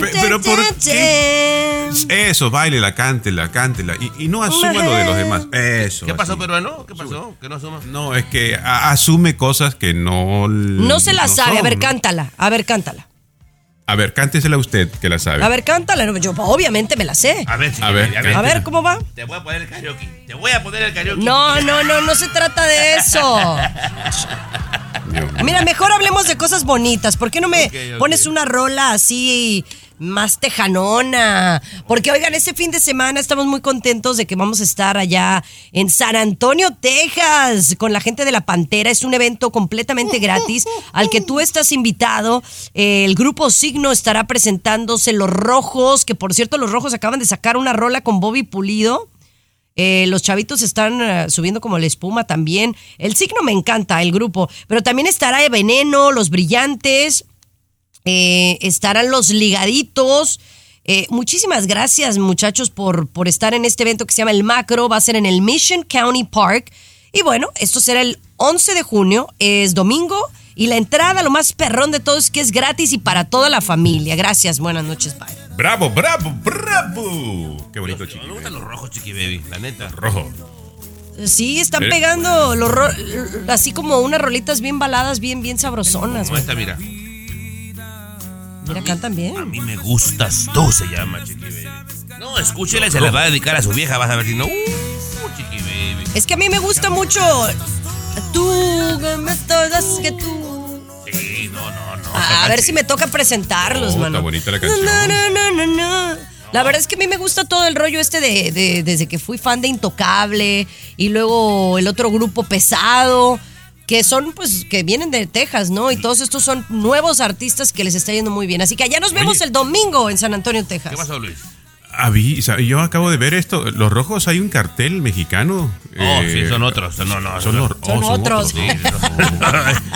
Pe- Pero por qué? Eso, baile, cántela, cántela. Y, y no asuma lo de los demás. Eso. ¿Qué pasó, así. peruano? ¿Qué pasó? ¿Qué no asuma? No, es que asume cosas que no. No se la no sabe. A ver, ¿no? cántala. A ver, cántala. A ver, cántesela usted, que la sabe. A ver, cántala. No, Yo obviamente me la sé. A ver, A ver, a ver. A ver, ¿cómo va? Te voy a poner el karaoke. Te voy a poner el karaoke. No, no, no, no se trata de eso. Mira, mejor hablemos de cosas bonitas. ¿Por qué no me pones una rola así más tejanona? Porque, oigan, este fin de semana estamos muy contentos de que vamos a estar allá en San Antonio, Texas, con la gente de la Pantera. Es un evento completamente gratis al que tú estás invitado. El grupo Signo estará presentándose Los Rojos, que por cierto, Los Rojos acaban de sacar una rola con Bobby Pulido. Eh, los chavitos están eh, subiendo como la espuma también. El signo me encanta, el grupo. Pero también estará Veneno, Los Brillantes, eh, estarán Los Ligaditos. Eh, muchísimas gracias, muchachos, por, por estar en este evento que se llama El Macro. Va a ser en el Mission County Park. Y bueno, esto será el 11 de junio, es domingo. Y la entrada, lo más perrón de todo, es que es gratis y para toda la familia. Gracias, buenas noches, bye. Bravo, bravo, bravo. Qué bonito, chiqui. Me gustan los rojos, chiqui baby, la neta. Rojo. Sí, están Ve. pegando los ro- así como unas rolitas bien baladas, bien, bien sabrosonas. ¿Cómo güey. está, mira? Mira, cantan bien. A mí me gustas tú, se llama, chiqui baby. No, escúchela y se la va a dedicar a su vieja, vas a ver si no. Uh, chiqui baby. Es que a mí me gusta mucho. Tú, que me todas que tú. Sí, no, no, no. A, a ver si me toca presentarlos, Oh, mano. está bonita la canción. No, no, no, no, no. La verdad es que a mí me gusta todo el rollo este de, de- desde que fui fan de Intocable y luego el otro grupo pesado, que son pues que vienen de Texas, ¿no? Y todos estos son nuevos artistas que les está yendo muy bien. Así que allá nos vemos Oye. el domingo en San Antonio, Texas. ¿Qué pasó, Luis? Avisa, yo acabo de ver esto. Los rojos hay un cartel mexicano. Oh, Eh, sí, son otros. No, no, Son, los, oh, Son otros. Sí,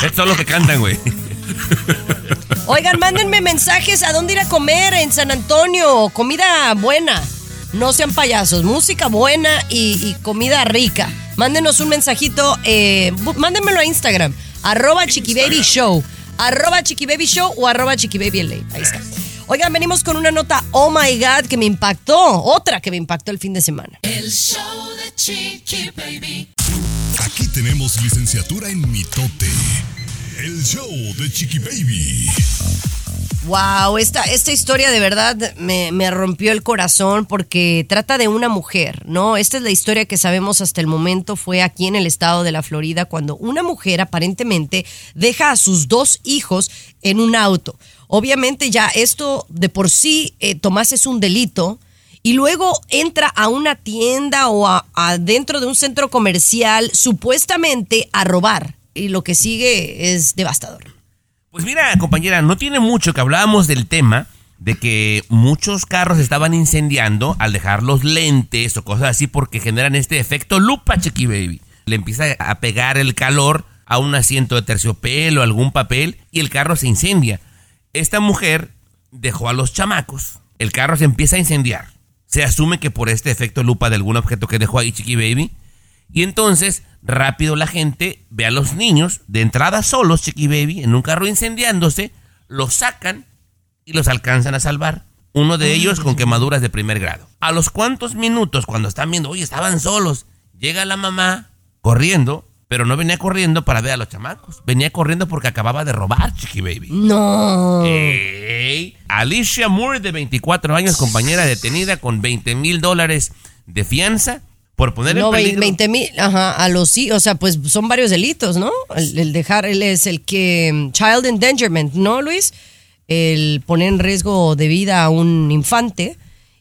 Estos son los que cantan, güey. Oigan, mándenme mensajes a dónde ir a comer en San Antonio. Comida buena. No sean payasos. Música buena y, y comida rica. Mándenos un mensajito. eh, mándenmelo a Instagram. Arroba Chiquibaby Show. Arroba Chiquibaby Show o arroba Chiquibaby LA. Ahí está. Oigan, venimos con una nota, oh my God, que me impactó. Otra que me impactó el fin de semana. El show de Chiqui Baby. Aquí tenemos licenciatura en mitote. El show de Chiqui Baby. Wow, esta, esta historia de verdad me, me rompió el corazón porque trata de una mujer, ¿no? Esta es la historia que sabemos hasta el momento, fue aquí en el estado de la Florida, cuando una mujer aparentemente deja a sus dos hijos en un auto. Obviamente ya esto de por sí, eh, Tomás, es un delito. Y luego entra a una tienda o a, a dentro de un centro comercial supuestamente a robar. Y lo que sigue es devastador. Pues mira, compañera, no tiene mucho que hablábamos del tema de que muchos carros estaban incendiando al dejar los lentes o cosas así porque generan este efecto lupa, chiqui baby. Le empieza a pegar el calor a un asiento de terciopelo, algún papel y el carro se incendia. Esta mujer dejó a los chamacos, el carro se empieza a incendiar. Se asume que por este efecto lupa de algún objeto que dejó ahí chiqui baby. Y entonces, rápido la gente ve a los niños de entrada solos, Chiqui Baby, en un carro incendiándose, los sacan y los alcanzan a salvar. Uno de ellos con quemaduras de primer grado. A los cuantos minutos, cuando están viendo, oye, estaban solos, llega la mamá corriendo, pero no venía corriendo para ver a los chamacos. Venía corriendo porque acababa de robar, Chiqui Baby. No. Alicia Moore, de 24 años, compañera detenida con 20 mil dólares de fianza por poner No, en peligro. 20 mil, ajá, a los sí, o sea, pues son varios delitos, ¿no? El, el dejar, él es el que, child endangerment, ¿no, Luis? El poner en riesgo de vida a un infante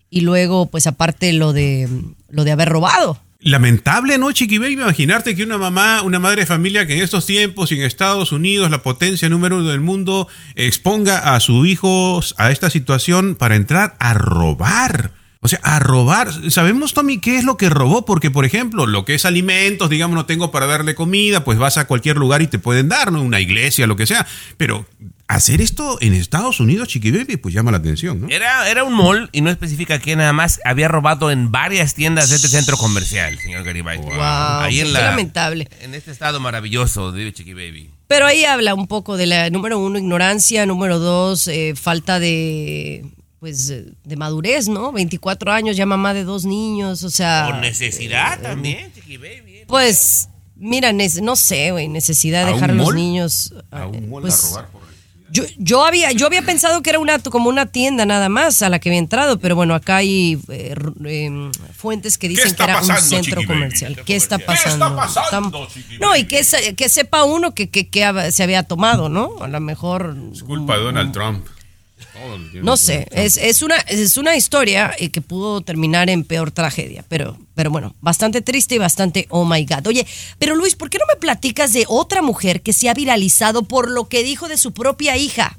y luego, pues aparte lo de, lo de haber robado. Lamentable, ¿no, Chiqui Baby? Imaginarte que una mamá, una madre de familia que en estos tiempos, y en Estados Unidos, la potencia número uno del mundo, exponga a sus hijos a esta situación para entrar a robar. O sea, a robar. Sabemos, Tommy, qué es lo que robó, porque, por ejemplo, lo que es alimentos, digamos, no tengo para darle comida, pues vas a cualquier lugar y te pueden dar, ¿no? Una iglesia, lo que sea. Pero hacer esto en Estados Unidos, Chiqui Baby, pues llama la atención, ¿no? Era, era un mall y no especifica que nada más había robado en varias tiendas de este centro comercial, señor Garibay. Wow, Ahí en la, lamentable. En este estado maravilloso de Chiqui Baby. Pero ahí habla un poco de la, número uno, ignorancia, número dos, eh, falta de, pues, eh, de madurez, ¿no? 24 años, ya mamá de dos niños, o sea... Por necesidad también, Chiqui Baby. Pues, mira, no sé, güey, necesidad de ¿A un dejar a los niños... A eh, un mall pues, a robar por yo, yo había yo había pensado que era una como una tienda nada más a la que había entrado, pero bueno, acá hay eh, r- eh, fuentes que dicen que era un pasando, centro comercial. ¿Qué está ¿Qué está pasando? pasando, no, y que, que sepa uno que, que, que se había tomado, ¿no? A lo mejor... Es culpa de Donald Trump. No sé, es, es, una, es una historia eh, que pudo terminar en peor tragedia, pero, pero bueno, bastante triste y bastante oh my god. Oye, pero Luis, ¿por qué no me platicas de otra mujer que se ha viralizado por lo que dijo de su propia hija?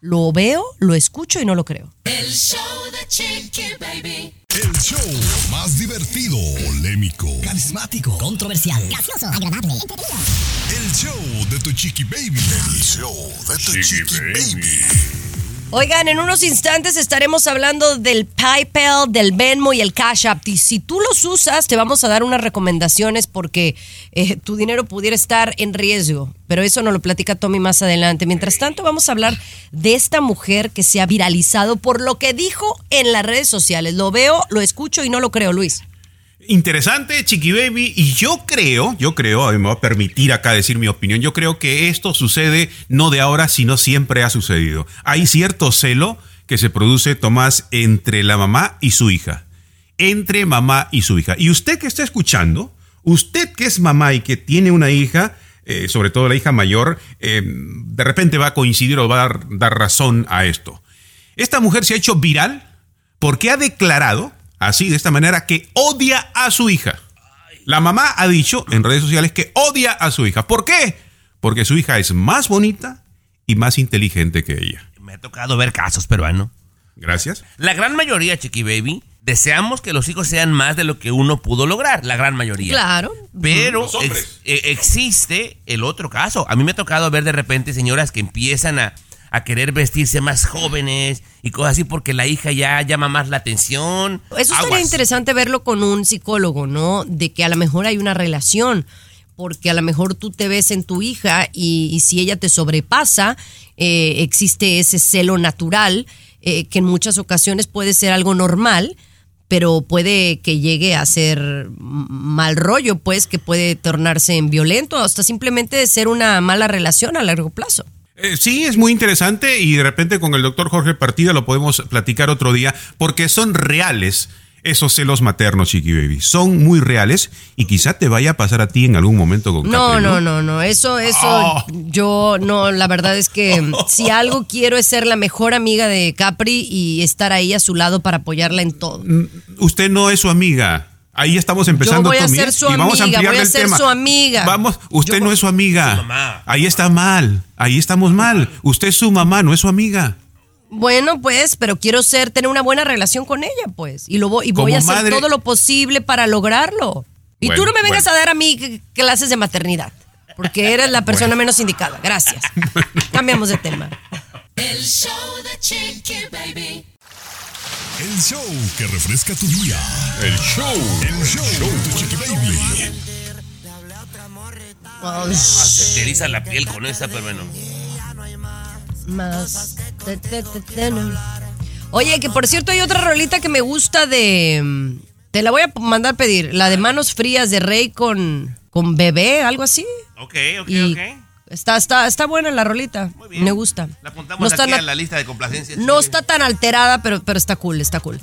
Lo veo, lo escucho y no lo creo. El show de Chiqui Baby. El show más divertido, polémico, Carismático, controversial, gracioso, agradable, el show de tu chiqui baby. El show de tu chiqui, baby. Oigan, en unos instantes estaremos hablando del PayPal, del Venmo y el Cash App. Y si tú los usas, te vamos a dar unas recomendaciones porque eh, tu dinero pudiera estar en riesgo. Pero eso nos lo platica Tommy más adelante. Mientras tanto, vamos a hablar de esta mujer que se ha viralizado por lo que dijo en las redes sociales. Lo veo, lo escucho y no lo creo, Luis. Interesante, Chiqui Baby. Y yo creo, yo creo, me va a permitir acá decir mi opinión, yo creo que esto sucede no de ahora, sino siempre ha sucedido. Hay cierto celo que se produce, Tomás, entre la mamá y su hija. Entre mamá y su hija. Y usted que está escuchando, usted que es mamá y que tiene una hija, eh, sobre todo la hija mayor, eh, de repente va a coincidir o va a dar razón a esto. Esta mujer se ha hecho viral porque ha declarado, así de esta manera, que odia a su hija. La mamá ha dicho en redes sociales que odia a su hija. ¿Por qué? Porque su hija es más bonita y más inteligente que ella. Me ha tocado ver casos peruanos. Gracias. La gran mayoría, Chiqui Baby, deseamos que los hijos sean más de lo que uno pudo lograr. La gran mayoría. Claro. Pero ex- eh, existe el otro caso. A mí me ha tocado ver de repente señoras que empiezan a, a querer vestirse más jóvenes y cosas así porque la hija ya llama más la atención. Eso Aguas. interesante verlo con un psicólogo, ¿no? De que a lo mejor hay una relación, porque a lo mejor tú te ves en tu hija y, y si ella te sobrepasa, eh, existe ese celo natural eh, que en muchas ocasiones puede ser algo normal, pero puede que llegue a ser mal rollo, pues, que puede tornarse en violento, hasta simplemente ser una mala relación a largo plazo. Eh, sí, es muy interesante y de repente con el doctor Jorge Partida lo podemos platicar otro día porque son reales esos celos maternos, Chiqui Baby. Son muy reales y quizá te vaya a pasar a ti en algún momento con No, Capri, no, no, no. Eso, eso, Oh. yo no, la verdad es que si algo quiero es ser la mejor amiga de Capri y estar ahí a su lado para apoyarla en todo. Usted no es su amiga. Ahí estamos empezando, voy a Tommy, ser su y vamos a amiga, ampliarle voy a el ser tema. su amiga. Vamos, usted Yo- no es su amiga. Su mamá. Ahí está mal. Ahí estamos mal. Usted es su mamá, no es su amiga. Bueno, pues, pero quiero ser, tener una buena relación con ella, pues. Y, lo voy, y voy a hacer madre- todo lo posible para lograrlo. Y tú no me vengas bueno. a dar a mí clases de maternidad, porque eres la persona menos indicada. Gracias. Cambiamos de tema. El show de Chiqui Baby. El show que refresca tu día. El show. El show de tu chiqui baby. Se te eriza la piel con esa, pero bueno. más. te- te- te- te- no. Oye, que por cierto hay otra rolita que me gusta de... Te la voy a mandar pedir. La de Manos Frías de Rey con, con bebé, algo así. Ok, ok, Y ok. Está, está, está buena la rolita. bien. Me gusta. La apuntamos No está, aquí na- a la lista de complacencias. no Sí. está tan alterada, pero, pero está cool, está cool.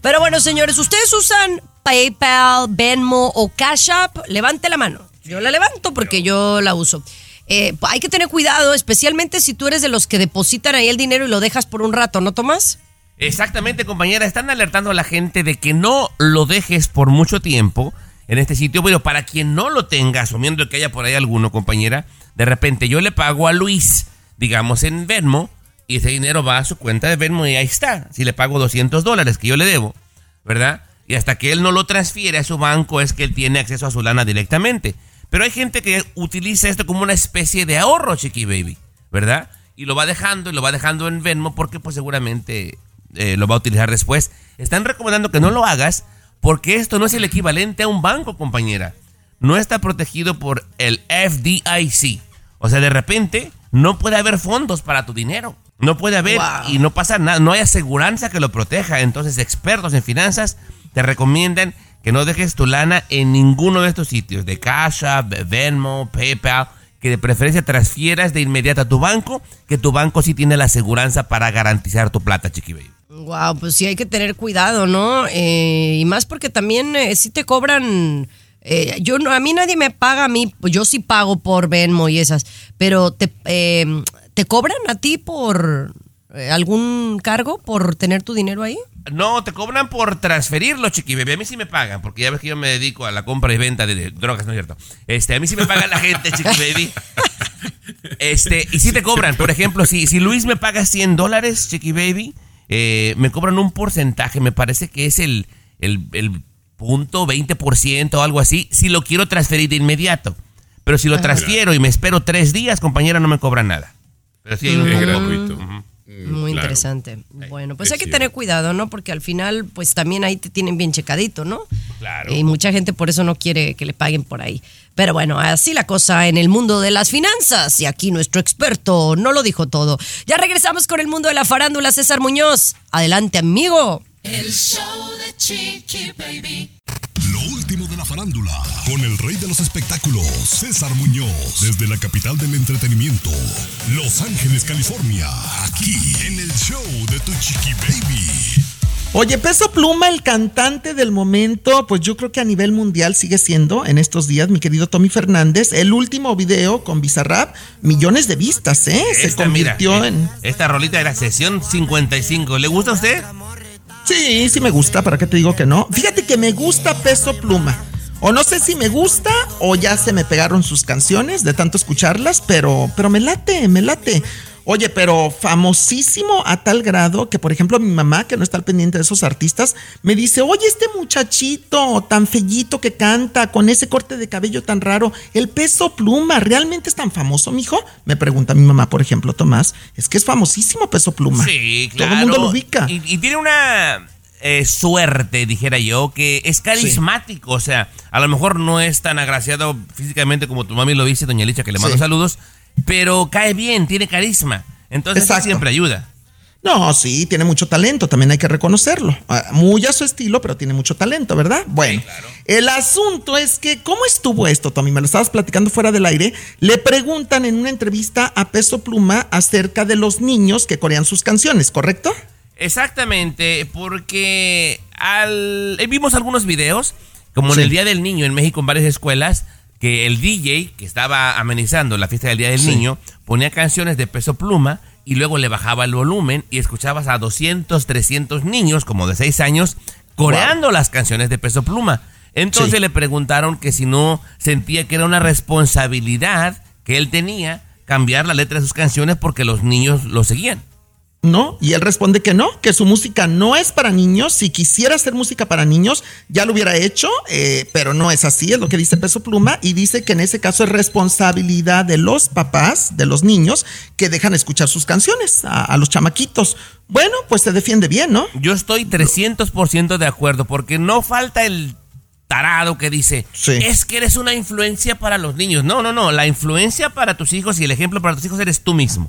Pero bueno, señores, ¿ustedes usan PayPal, Venmo o Cash App? Levante la mano. Yo la levanto porque yo la uso. Eh, hay que tener cuidado, especialmente si tú eres de los que depositan ahí el dinero y lo dejas por un rato, ¿no, Tomás? Exactamente, compañera. Están alertando a la gente de que no lo dejes por mucho tiempo en este sitio. Pero para quien no lo tenga, asumiendo que haya por ahí alguno, compañera, de repente yo le pago a Luis, digamos en Venmo, y ese dinero va a su cuenta de Venmo y ahí está. Si le pago 200 dólares que yo le debo, ¿verdad? Y hasta que él no lo transfiere a su banco es que él tiene acceso a su lana directamente. Pero hay gente que utiliza esto como una especie de ahorro, chiqui baby, ¿verdad? y lo va dejando y lo va dejando en Venmo porque pues seguramente eh, lo va a utilizar después. Están recomendando que no lo hagas porque esto no es el equivalente a un banco, compañera. No está protegido por el FDIC. O sea, de repente no puede haber fondos para tu dinero. No puede haber y no pasa nada. No hay aseguranza que lo proteja. Entonces, expertos en finanzas te recomiendan que no dejes tu lana en ninguno de estos sitios. De Cash App, Venmo, PayPal. Que de preferencia transfieras de inmediato a tu banco. Que tu banco sí tiene la aseguranza para garantizar tu plata, chiqui baby. Wow, pues sí hay que tener cuidado, ¿no? Eh, y más porque también eh, sí te cobran. Eh, yo no, a mí nadie me paga a mí, yo sí pago por Venmo y esas, pero te, eh, te cobran a ti por eh, algún cargo por tener tu dinero ahí. No, te cobran por transferirlo, chiqui baby. A mí sí me pagan, porque ya ves que yo me dedico a la compra y venta de, drogas, ¿no es cierto? Este, a mí sí me paga la gente, chiqui baby. Este, y sí te cobran. Por ejemplo, si, si Luis me paga 100 dólares, chiqui baby, eh, me cobran un porcentaje, me parece que es el, el, el punto 20% o algo así, si lo quiero transferir de inmediato. Pero si lo transfiero y me espero tres días, compañera, no me cobran nada. Pero sí hay un. Ujú. Muy claro. interesante. Bueno, pues es hay que tener cuidado, ¿no? Porque al final, pues también ahí te tienen bien checadito, ¿no? Claro. Y mucha gente por eso no quiere que le paguen por ahí. Pero bueno, así la cosa en el mundo de las finanzas. Y aquí nuestro experto no lo dijo todo. Ya regresamos con el mundo de la farándula, César Muñoz. Adelante, amigo. El show de Chiqui Baby. Lo último de la farándula, con el rey de los espectáculos, César Muñoz, desde la capital del entretenimiento, Los Ángeles, California, aquí en el show de Tu Chiqui Baby. Oye, Peso Pluma, el cantante del momento, pues yo creo que a nivel mundial sigue siendo en estos días, mi querido Tommy Fernández, el último video con Bizarrap, millones de vistas, ¿eh? Se Esta, convirtió eh, en... Esta rolita era sesión 55. ¿Le gusta a usted? Sí, sí me gusta, ¿para qué te digo que no? Fíjate que me gusta Peso Pluma. O no sé si me gusta o ya se me pegaron sus canciones de tanto escucharlas, pero, pero me late, me late. Oye, pero famosísimo a tal grado que, por ejemplo, mi mamá, que no está al pendiente de esos artistas, me dice, oye, este muchachito tan fellito que canta, con ese corte de cabello tan raro, el peso pluma, ¿realmente es tan famoso, mijo? Me pregunta mi mamá, por ejemplo, Tomás, es que es famosísimo peso pluma. Sí, claro. Todo el mundo lo ubica. Y, y tiene una eh, suerte, dijera yo, que es carismático. O sea, a lo mejor no es tan agraciado físicamente como tu mami lo dice, doña Licha, que le mando Sí. saludos, pero cae bien, tiene carisma. Entonces eso siempre ayuda. No, sí, tiene mucho talento, también hay que reconocerlo. Ah, Muy a su estilo, pero tiene mucho talento, ¿verdad? Bueno, el asunto es que, ¿cómo estuvo esto, Tommy? Me lo estabas platicando fuera del aire. Le preguntan en una entrevista a Peso Pluma acerca de los niños que corean sus canciones, ¿correcto? Exactamente, porque al, eh, vimos algunos videos, como Sí. en el Día del Niño en México en varias escuelas, que el DJ que estaba amenizando la fiesta del Día del Sí. Niño ponía canciones de peso pluma y luego le bajaba el volumen y escuchabas a 200, 300 niños como de 6 años coreando las canciones de peso pluma. Entonces Sí. le preguntaron que si no sentía que era una responsabilidad que él tenía cambiar la letra de sus canciones porque los niños lo seguían. No, y él responde que no, que su música no es para niños. Si quisiera hacer música para niños, ya lo hubiera hecho, eh, pero no es así, es lo que dice Peso Pluma, y dice que en ese caso es responsabilidad de los papás, de los niños, que dejan escuchar sus canciones a, a los chamaquitos. Bueno, pues se defiende bien, ¿no? Yo estoy 300% de acuerdo, porque no falta el tarado que dice, Sí. es que eres una influencia para los niños. No, no, no, la influencia para tus hijos y el ejemplo para tus hijos eres tú mismo.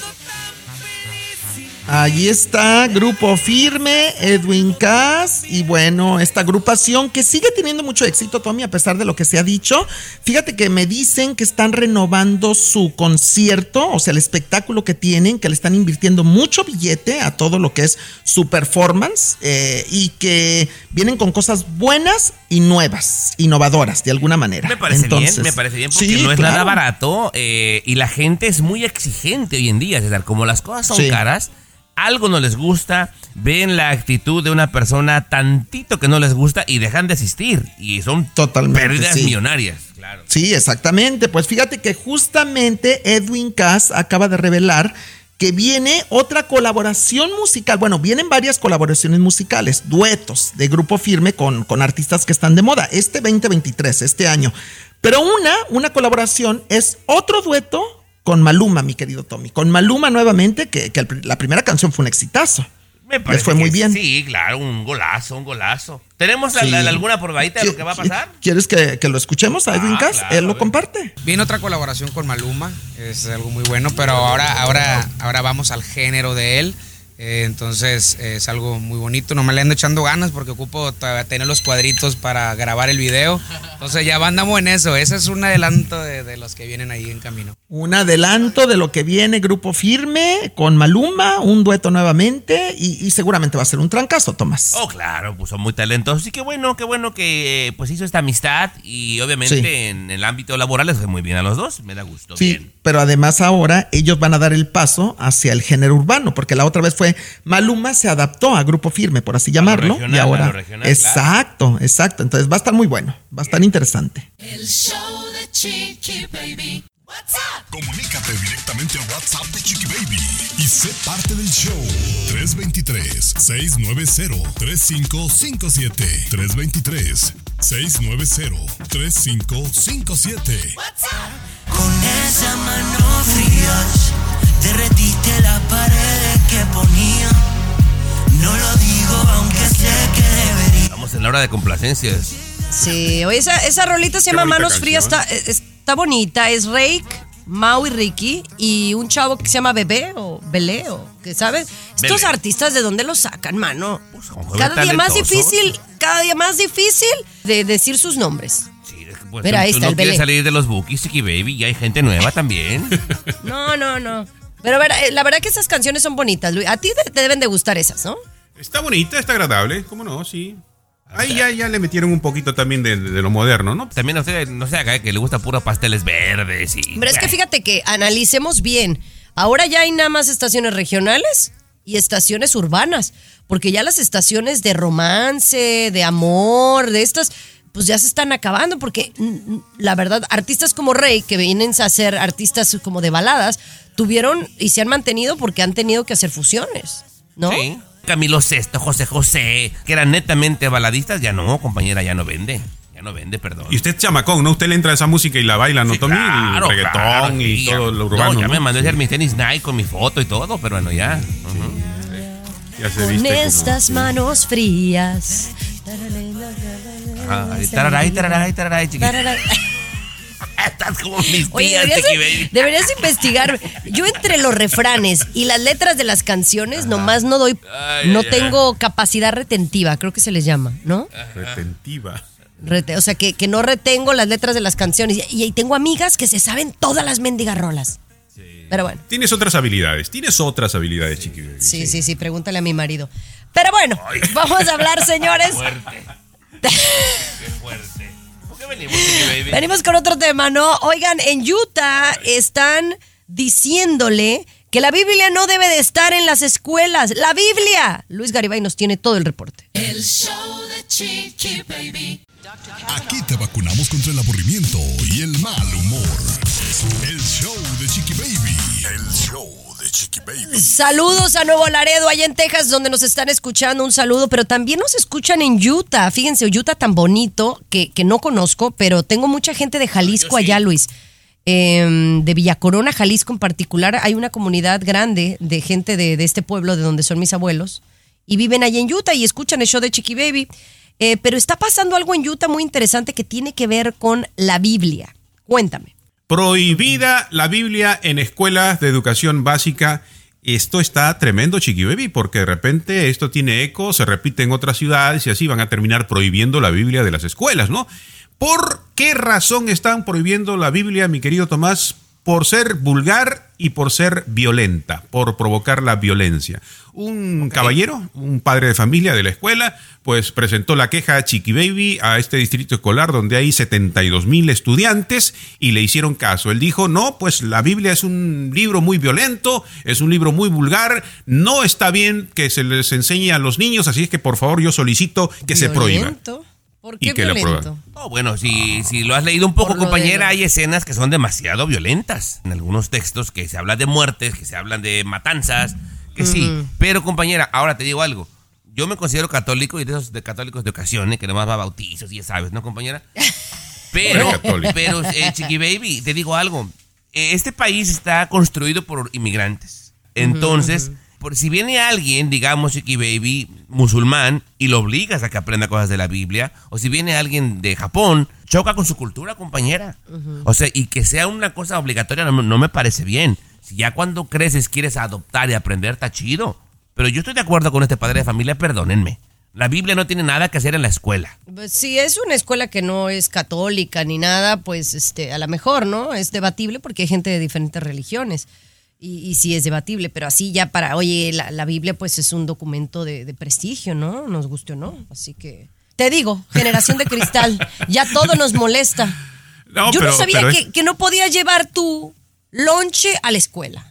Allí está, Grupo Firme, Edwin Cass y bueno, esta agrupación que sigue teniendo mucho éxito, Tommy, a pesar de lo que se ha dicho. Fíjate que me dicen que están renovando su concierto, o sea, el espectáculo que tienen, que le están invirtiendo mucho billete a todo lo que es su performance eh, y que vienen con cosas buenas y nuevas, innovadoras, de alguna manera. Me parece Entonces, bien, me parece bien, porque sí, no es nada barato eh, y la gente es muy exigente hoy en día, César. Como las cosas son Sí. caras, algo no les gusta, ven la actitud de una persona tantito que no les gusta y dejan de asistir. Y son Totalmente, pérdidas sí. millonarias. claro. Sí, exactamente. Pues fíjate que justamente Edwin Cass acaba de revelar que viene otra colaboración musical. Bueno, vienen varias colaboraciones musicales, duetos de grupo firme con, con artistas que están de moda. Este 2023, este año. Pero una, una colaboración es otro dueto con Maluma, mi querido Tommy. Con Maluma nuevamente, que, que la primera canción fue un exitazo. Me Les parece fue muy que bien. Sí, claro, un golazo, un golazo. ¿Tenemos Sí. alguna probadita de lo que va a pasar? ¿Quieres que, que lo escuchemos a Edwin Ah, Cass? claro, Él lo ver. comparte. Viene otra colaboración con Maluma, es algo muy bueno, pero ahora, ahora, ahora vamos al género de él. Eh, entonces eh, es algo muy bonito. No me le ando echando ganas porque ocupo todavía tener los cuadritos para grabar el video. Entonces ya andamos en eso. Ese es un adelanto de, de los que vienen ahí en camino. Un adelanto de lo que viene Grupo Firme con Maluma, un dueto nuevamente y, y seguramente va a ser un trancazo, Tomás. Oh, claro, pues son muy talentosos. Y qué bueno, qué bueno que eh, pues hizo esta amistad. Y obviamente Sí. en el ámbito laboral les fue muy bien a los dos. Me da gusto. Sí, Bien. Pero además ahora ellos van a dar el paso hacia el género urbano, porque la otra vez fue Maluma se adaptó a Grupo Firme, por así llamarlo, regional, y ahora regional, exacto, exacto. Entonces va a estar muy bueno, va a estar interesante. El show de Chiqui Baby. What's up? Comunícate directamente a WhatsApp de Chiqui Baby y sé parte del show. 323-690-3557. 323-690-3557. Con esa mano frías, derretiste las paredes que ponía. No lo digo aunque sé que debería. Estamos en la hora de complacencias. Sí, oye, esa, esa rolita se Qué llama Manos Frías, está, está bonita, es Rake, Mau y Ricky y un chavo que se llama Bebé o Belé o que sabes. Estos artistas de dónde los sacan, mano. jóvenes cada día más difícil, cada día más difícil de decir sus nombres. Pues Mira, tú- ahí tú está no el quieres salir de los bookies, Chiqui Baby, y hay gente nueva también. No, no, no. Pero ver- eh, la verdad que esas canciones son bonitas, Luis. A ti te, te deben de gustar esas, ¿no? Está bonita, está agradable, ¿cómo no? Sí. Ahí ya, ya le metieron un poquito también de, de lo moderno, ¿no? También no sé, no sé acá que le gusta puros pasteles verdes y. Pero es que fíjate que analicemos bien. Ahora ya hay nada más estaciones regionales y estaciones urbanas, porque ya las estaciones de romance, de amor, de estas, pues ya se están acabando, porque la verdad, artistas como Rey, que vienen a ser artistas como de baladas, tuvieron y se han mantenido porque han tenido que hacer fusiones, ¿no? Sí. Camilo Sesto, José José, que eran netamente baladistas, ya no, compañera, ya no vende. Ya no vende, perdón. Y usted es chamacón, ¿no? Usted le entra a esa música y la baila, ¿no, Tommy? Claro, el reggaetón claro, y sí, todo lo urbano. No, ya ¿no? me mandé a hacer mis tenis Nike con mi foto y todo, pero bueno, ya. Ujú. Ya se Con viste como- estas manos frías. Ajá, ahí, tararay, tararay, tararay, chiqui. Estás como mis Oye, tías, deberías, Chiqui Baby. deberías investigar. Yo entre los refranes y las letras de las canciones nomás no doy, Ay, no tengo capacidad retentiva, creo que se les llama, ¿no? Retentiva. Rete- o sea, que, que no retengo las letras de las canciones. Y, y tengo amigas que se saben todas las mendigas rolas. Pero bueno, Tienes otras habilidades, tienes otras habilidades, chiqui. baby. sí, sí, sí, pregúntale a mi marido. Pero bueno, vamos a hablar, señores. Fuerte. Qué fuerte. ¿Por qué venimos, Chiqui Baby? Venimos con otro tema, ¿no? Oigan, en Utah están diciéndole que la Biblia no debe de estar en las escuelas. ¡La Biblia! Luis Garibay nos tiene todo el reporte. El show de Chiqui Baby. Aquí te vacunamos contra el aburrimiento y el mal humor. El show de Chiqui Baby. El show Chiqui Baby. Saludos a Nuevo Laredo, allá en Texas, donde nos están escuchando. Un saludo, pero también nos escuchan en Utah. Fíjense, Utah tan bonito que, que no conozco, pero tengo mucha gente de Jalisco allá, Luis. Em, de Villa Corona, Jalisco en particular, hay una comunidad grande de gente de, de este pueblo, de donde son mis abuelos, y viven allá en Utah y escuchan el show de Chiqui Baby. Eh, pero está pasando algo en Utah muy interesante que tiene que ver con la Biblia. Cuéntame. Prohibida la Biblia en escuelas de educación básica. Esto está tremendo, Chiqui Baby, porque de repente esto tiene eco, se repite en otras ciudades y así van a terminar prohibiendo la Biblia de las escuelas, ¿no? ¿Por qué razón están prohibiendo la Biblia, mi querido Tomás? Por ser vulgar y por ser violenta, por provocar la violencia. Un caballero, un padre de familia de la escuela, pues presentó la queja a Chiqui Baby a este distrito escolar donde hay 72 mil estudiantes y le hicieron caso. Él dijo, no, pues la Biblia es un libro muy violento, es un libro muy vulgar, no está bien que se les enseñe a los niños, así es que por favor yo solicito que se prohíba. ¿Por y qué que la violento? Oh, bueno, si, si lo has leído un poco, lo compañera, hay escenas que son demasiado violentas. En algunos textos que se habla de muertes, que se hablan de matanzas, que sí. Pero, compañera, ahora te digo algo. Yo me considero católico y de esos de católicos de ocasión, ¿eh? que nomás va a bautizos y ya sabes, ¿no, compañera? Pero, pero, eh, Chiqui Baby, te digo algo. Eh, Este país está construido por inmigrantes. Entonces, por si viene alguien, digamos, Chiqui Baby, musulmán, y lo obligas a que aprenda cosas de la Biblia, o si viene alguien de Japón, choca con su cultura, compañera. O sea, y que sea una cosa obligatoria no, me- no me parece bien. Si ya cuando creces quieres adoptar y aprender, está chido. Pero yo estoy de acuerdo con este padre de familia, perdónenme. La Biblia no tiene nada que hacer en la escuela. Pues, si es una escuela que no es católica ni nada, pues este, a lo mejor, ¿no? Es debatible porque hay gente de diferentes religiones. Y, y sí es debatible, pero así ya para, oye, la, la Biblia pues es un documento de, de prestigio, ¿no? Nos guste o no. Así que, te digo, generación de cristal, ya todo nos molesta. No, Yo pero- no sabía es- que, no podías llevar tu lonche a la escuela.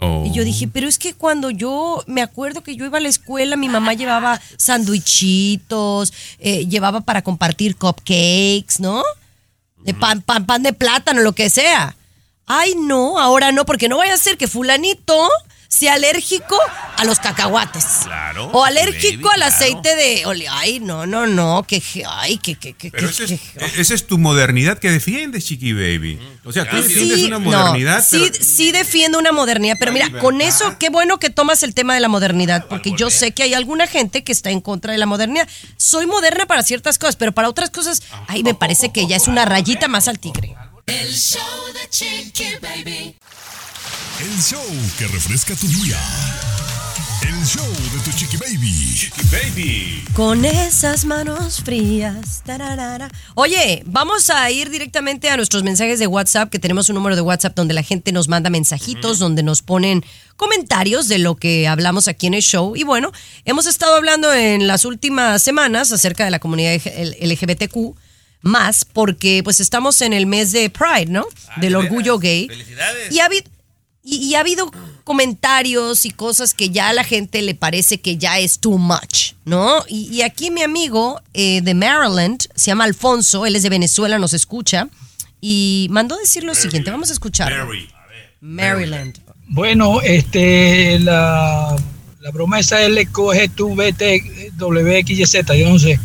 Oh. Y yo dije, pero es que cuando yo me acuerdo que yo iba a la escuela, mi mamá llevaba sandwichitos, eh, llevaba para compartir cupcakes, ¿no? De pan, pan, pan de plátano, lo que sea. Ay, no, ahora no, porque no vaya a ser que fulanito sea alérgico a los cacahuates. Claro. O alérgico baby, al claro. aceite de ole. Ay, no, no, no, que, ay, que, que, que, Pero que- esa es, que- esa es tu modernidad que defiendes, Chiqui Baby. O sea, tú defiendes una modernidad, no, sí, pero- sí defiendo una modernidad, pero mira, libertad. con eso, qué bueno que tomas el tema de la modernidad, porque yo sé que hay alguna gente que está en contra de la modernidad. Soy moderna para ciertas cosas, pero para otras cosas, ay, me parece que ya es una rayita más al tigre. El show de Chiqui Baby. El show que refresca tu día. El show de tu chiqui baby. Chiqui baby. Con esas manos frías. tararara. Oye, vamos a ir directamente a nuestros mensajes de WhatsApp, que tenemos un número de WhatsApp donde la gente nos manda mensajitos, donde nos ponen comentarios de lo que hablamos aquí en el show. Y bueno, hemos estado hablando en las últimas semanas acerca de la comunidad LGBTQ más, porque pues estamos en el mes de Pride, ¿no? Del orgullo gay. Felicidades. Y ha, habido, y, y ha habido comentarios y cosas que ya a la gente le parece que ya es too much, ¿no? Y, y aquí mi amigo eh, de Maryland, se llama Alfonso, él es de Venezuela, nos escucha, y mandó decir lo siguiente, vamos a escuchar. Maryland. Bueno, este, la, la broma esa LQG, tu BT, WXYZ, yo no sé.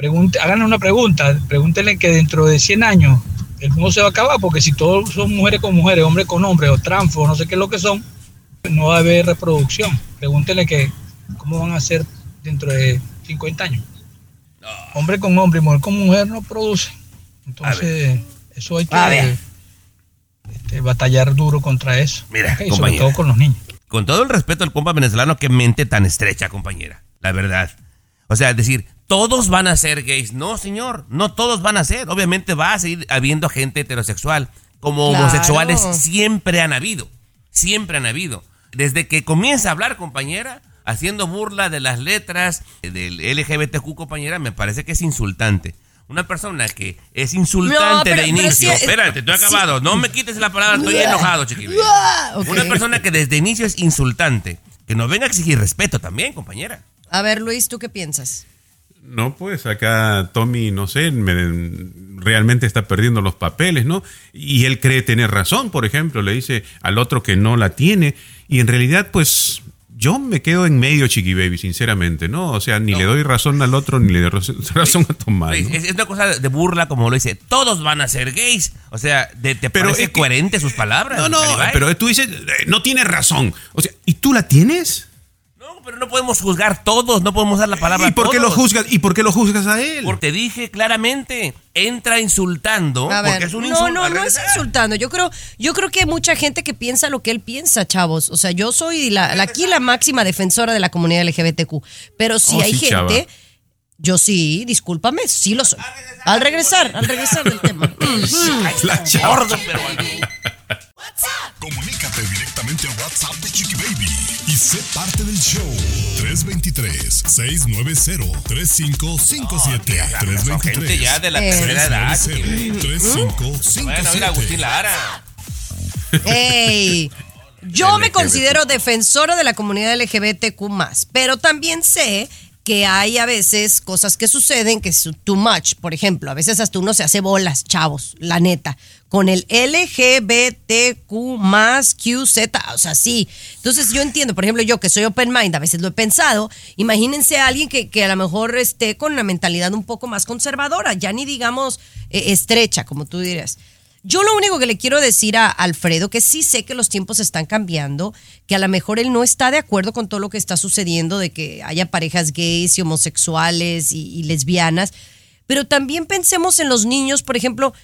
Pregunte, hagan una pregunta, pregúntenle que dentro de 100 años el mundo se va a acabar, porque si todos son mujeres con mujeres, hombres con hombres, o transfo, no sé qué es lo que son, no va a haber reproducción. Pregúntenle que cómo van a ser dentro de 50 años. Hombre con hombre y mujer con mujer no produce. Entonces, eso hay que este, batallar duro contra eso. Mira, Ok, sobre todo con los niños. Con todo el respeto al compa venezolano, qué mente tan estrecha, compañera. La verdad. O sea, decir, todos van a ser gays. No, señor, no todos van a ser. Obviamente va a seguir habiendo gente heterosexual. Como Claro. homosexuales siempre han habido. Siempre han habido. Desde que comienza a hablar, compañera, haciendo burla de las letras del LGBTQ, compañera, me parece que es insultante. Una persona que es insultante No, pero- de inicio. es- Espérate, estoy acabado. No me quites la palabra, estoy enojado, chiquillo. Una persona que desde inicio es insultante. Que nos venga a exigir respeto también, compañera. A ver, Luis, ¿tú qué piensas? No, pues acá Tommy, no sé, me- realmente está perdiendo los papeles, ¿no? Y él cree tener razón, por ejemplo, le dice al otro que no la tiene. Y en realidad, pues yo me quedo en medio, Chiqui Baby, sinceramente, ¿no? O sea, ni le doy razón al otro, ni le doy razón- a Tomás. Es, ¿no? es una cosa de burla, como lo dice. Todos van a ser gays. O sea, de- ¿te Pero parece es que- coherente sus palabras? No, no, Caribay? pero tú dices, eh, no tiene razón. O sea, ¿y tú la tienes? No, pero no podemos juzgar todos. No podemos dar la palabra ¿Y por a qué lo todos. juzgas? ¿Y por qué lo juzgas a él? Porque te dije claramente, entra insultando. A porque es un no, insulto. no, Al no es insultando. Yo creo, yo creo que hay mucha gente que piensa lo que él piensa, chavos. O sea, yo soy la, la- aquí la máxima defensora de la comunidad LGBTQ. Pero si Oh, hay sí, chava. gente, yo sí, discúlpame, sí lo soy. Al regresar, al regresar del tema. La chava. Gordo peruano. Comunícate directamente al WhatsApp de Chiqui Baby y sé parte del show. 323-690-3557. Son gente ya de la Eh. tercera edad. Chiqui Baby. 323-690-3557. Bueno, mira, Agustín Lara. Ey, yo me considero defensora de la comunidad LGBTQ, pero también sé que hay a veces cosas que suceden que es too much. Por ejemplo, a veces hasta uno se hace bolas, chavos, la neta, con el LGBTQ más QZ, o sea, sí. Entonces yo entiendo, por ejemplo, yo que soy open mind, a veces lo he pensado, imagínense a alguien que, que a lo mejor esté con una mentalidad un poco más conservadora, ya ni digamos eh, estrecha, como tú dirías. Yo lo único que le quiero decir a Alfredo, que sí sé que los tiempos están cambiando, que a lo mejor él no está de acuerdo con todo lo que está sucediendo, de que haya parejas gays y homosexuales y, lesbianas, pero también pensemos en los niños, por ejemplo,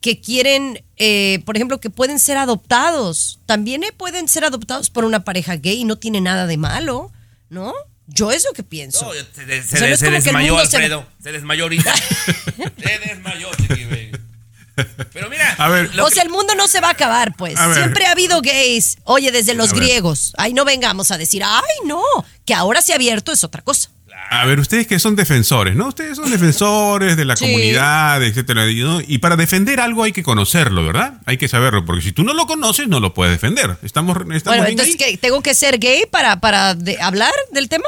que quieren, eh, por ejemplo, que pueden ser adoptados. También eh, pueden ser adoptados por una pareja gay y no tiene nada de malo, ¿no? Yo es lo que pienso. No, se, de- O se sea, no se que desmayó se- Alfredo. Se desmayó ahorita. se desmayó, Chiqui Baby. Pero mira, A ver, o sea, el mundo no se va a acabar, pues. A. Siempre ha habido gays. Oye, desde los A ver. griegos. Ahí no vengamos a decir, ay, no, que ahora se ha abierto es otra cosa. A ver, ustedes que son defensores, ¿no? Ustedes son defensores de la Sí. comunidad, etcétera. y, ¿no? Y para defender algo hay que conocerlo, ¿verdad? Hay que saberlo, porque si tú no lo conoces, no lo puedes defender. Estamos, estamos Bueno, entonces. ¿Tengo que ser gay para, para de- hablar del tema?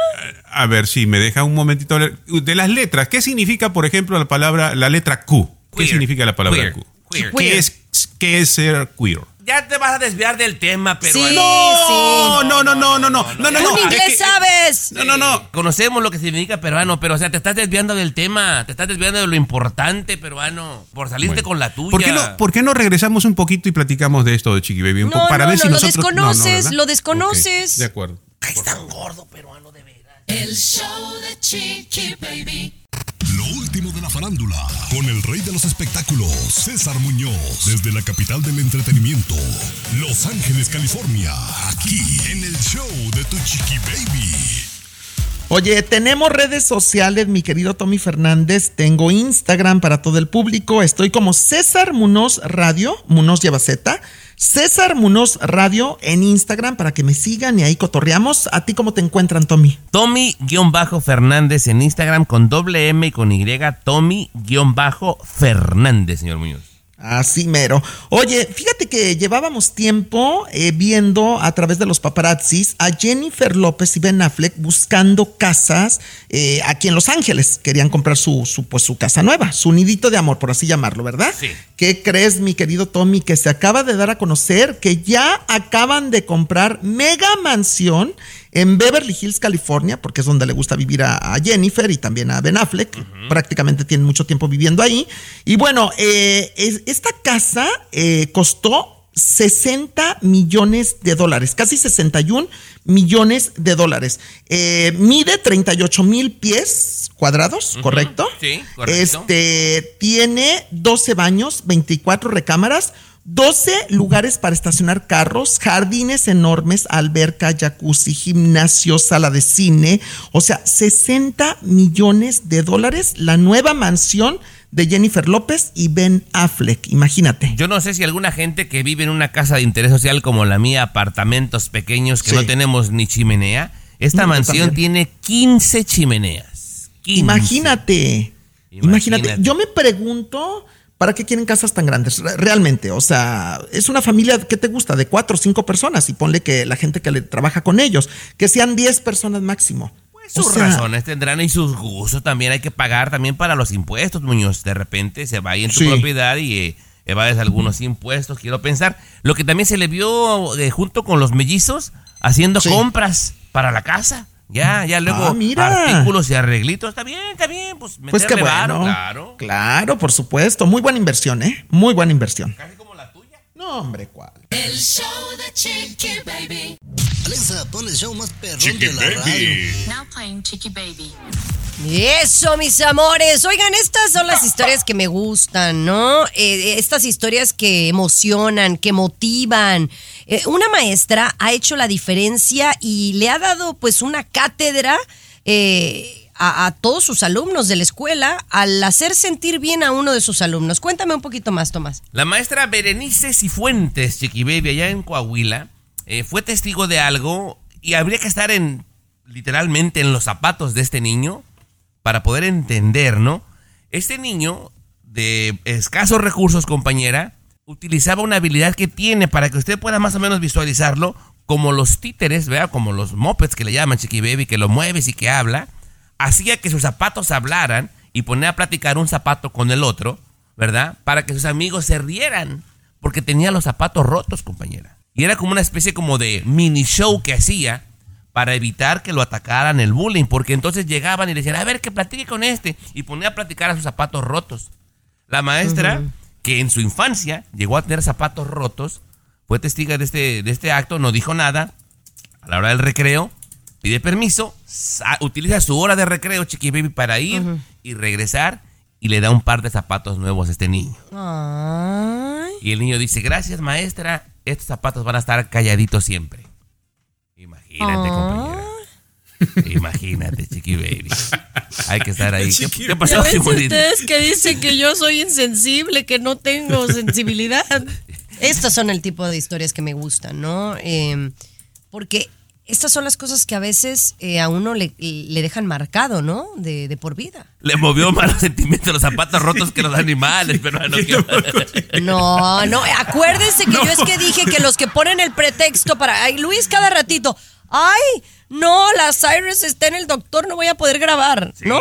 A ver, si me deja un momentito hablar. de las letras. ¿Qué significa, por ejemplo, la palabra, la letra Q? ¿Qué Queer. significa la palabra Queer. Q? Queer. ¿Qué es, ¿Qué es ser queer? Ya te vas a desviar del tema, pero... Sí, No, no, no, no, no, no, no, no, Tú no. es inglés que- sabes. No, no, no. Conocemos lo que significa peruano, pero o sea, te estás desviando del tema, te estás desviando de lo importante peruano, por salirte Bueno. con la tuya. ¿Por qué, no, ¿Por qué no regresamos un poquito y platicamos de esto de Chiqui Baby? Un No, poco, para no, ver si no, lo nosotros. desconoces, ¿verdad? lo desconoces. De acuerdo. Ay, es tan gordo peruano de veras. El show de Chiqui Baby. Último de la farándula, con el rey de los espectáculos, César Muñoz, desde la capital del entretenimiento, Los Ángeles, California, aquí en el show de Tu Chiqui Baby. Oye, tenemos redes sociales, mi querido Tommy Fernández. Tengo Instagram para todo el público. Estoy como César Munoz Radio. Munoz lleva Z. César Munoz Radio en Instagram para que me sigan y ahí cotorreamos. ¿A ti cómo te encuentran, Tommy? Tommy-Fernández en Instagram con doble M y con Y, Tommy-Fernández, señor Muñoz. Así mero. Oye, fíjate que llevábamos tiempo eh, viendo a través de los paparazzis a Jennifer López y Ben Affleck buscando casas eh, aquí en Los Ángeles. Querían comprar su, su, pues, su casa nueva, su nidito de amor, por así llamarlo, ¿verdad? Sí. ¿Qué crees, mi querido Tommy, que se acaba de dar a conocer que ya acaban de comprar mega mansión en Beverly Hills, California, porque es donde le gusta vivir a, a Jennifer y también a Ben Affleck. Prácticamente tienen mucho tiempo viviendo ahí. Y bueno, eh, es- esta casa eh, costó 60 millones de dólares, casi 61 millones de dólares. Eh, mide 38 mil pies cuadrados, ¿correcto? Sí, correcto. Este tiene 12 baños, 24 recámaras, 12 lugares para estacionar carros, jardines enormes, alberca, jacuzzi, gimnasio, sala de cine. O sea, 60 millones de dólares la nueva mansión de Jennifer López y Ben Affleck. Imagínate. Yo no sé si alguna gente que vive en una casa de interés social como la mía, apartamentos pequeños que Sí. no tenemos ni chimenea, esta No, mansión tiene 15 chimeneas. 15. Imagínate. Imagínate. Imagínate. Yo me pregunto. ¿Para qué quieren casas tan grandes? Re- Realmente, o sea, es una familia que te gusta de cuatro o cinco personas y ponle que la gente que le trabaja con ellos, que sean 10 personas máximo. Sus O sea, razones tendrán y sus gustos también hay que pagar también para los impuestos, Muñoz. De repente se va ahí en tu Sí. propiedad y eh, evades algunos impuestos, quiero pensar. Lo que también se le vio eh, junto con los mellizos haciendo Sí. compras para la casa. Ya, ya luego Ah, mira. artículos y arreglitos. Está bien, está bien. Pues, Pues qué bueno. claro. Claro, por supuesto. Muy buena inversión, ¿eh? Muy buena inversión. Casi. No, hombre, ¿cuál? El show de Chiqui Baby. Alexa, pon el show más perrón Chiqui de la radio. Now playing Chiqui Baby. Eso, mis amores. Oigan, estas son las historias que me gustan, ¿no? Eh, estas historias que emocionan, que motivan. Eh, una maestra ha hecho la diferencia y le ha dado pues una cátedra eh, a, todos sus alumnos de la escuela al hacer sentir bien a uno de sus alumnos. Cuéntame un poquito más, Tomás. La maestra Berenice Cifuentes, Chiqui Baby, allá en Coahuila, eh, fue testigo de algo y habría que estar en, literalmente, en los zapatos de este niño para poder entender, ¿no? Este niño, de escasos recursos, compañera, utilizaba una habilidad que tiene para que usted pueda más o menos visualizarlo, como los títeres, ¿verdad? Como los mopeds que le llaman Chiqui Baby, que lo mueves y que habla. Hacía que sus zapatos hablaran y ponía a platicar un zapato con el otro, ¿verdad? Para que sus amigos se rieran, porque tenía los zapatos rotos, compañera. Y era como una especie como de mini show que hacía para evitar que lo atacaran el bullying, porque entonces llegaban y le decían, a ver, que platique con este, y ponía a platicar a sus zapatos rotos. La maestra, que en su infancia llegó a tener zapatos rotos, fue testiga de este, de este acto, no dijo nada. A la hora del recreo, pide permiso, utiliza su hora de recreo, Chiqui Baby, para ir y regresar y le da un par de zapatos nuevos a este niño. Ay. Y el niño dice, gracias maestra, estos zapatos van a estar calladitos siempre. Imagínate, compañera. Imagínate, Chiqui Baby. Hay que estar ahí. ¿Qué, qué pasó, Ya ustedes que dicen que yo soy insensible, que no tengo sensibilidad. Estas son el tipo de historias que me gustan, ¿no? Eh, porque estas son las cosas que a veces eh, a uno le, le dejan marcado, ¿no? De, de por vida. Le movió más los sentimientos los zapatos rotos que los animales, pero no, que- No, no, acuérdense que yo es que dije que los que ponen el pretexto para. Ay, Luis, cada ratito. Ay, no, la Cyrus está en el doctor, no voy a poder grabar, ¿no?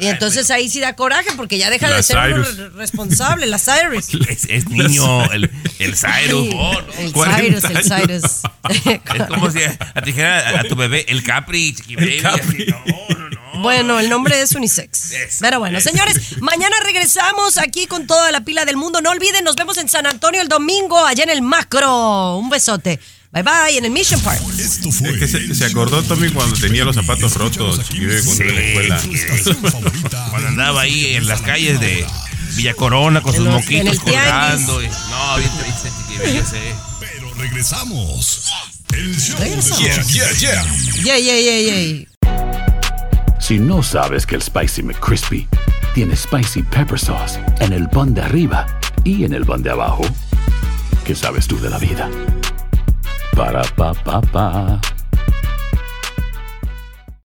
y entonces ahí sí da coraje porque ya deja de ser Cyrus. responsable, la Cyrus. Es, es niño, el, el Cyrus. Sí, oh, no. el Cyrus, el Cyrus. Es como si a, a ti dijera a, a tu bebé el Capri, Chiqui Baby. así, no. Bueno, el nombre es unisex. Pero bueno, señores, mañana regresamos aquí con toda la pila del mundo. No olviden, nos vemos en San Antonio el domingo, allá en el macro. Un besote. Bye bye, en el Mission Park. Es que se, se acordó Tommy cuando tenía los zapatos rotos y cuando iba a la escuela. Cuando andaba ahí en las calles de Villa Corona con sus En los- moquitos en colgando. y- no, bien triste, yo sé. Pero regresamos. El show Regresamos. de Yeah, yeah, yeah. Yay, yay, yay, yay. Si no sabes que el Spicy McCrispy tiene Spicy Pepper Sauce en el pan de arriba y en el pan de abajo, ¿qué sabes tú de la vida? Ba-da-ba-ba-ba.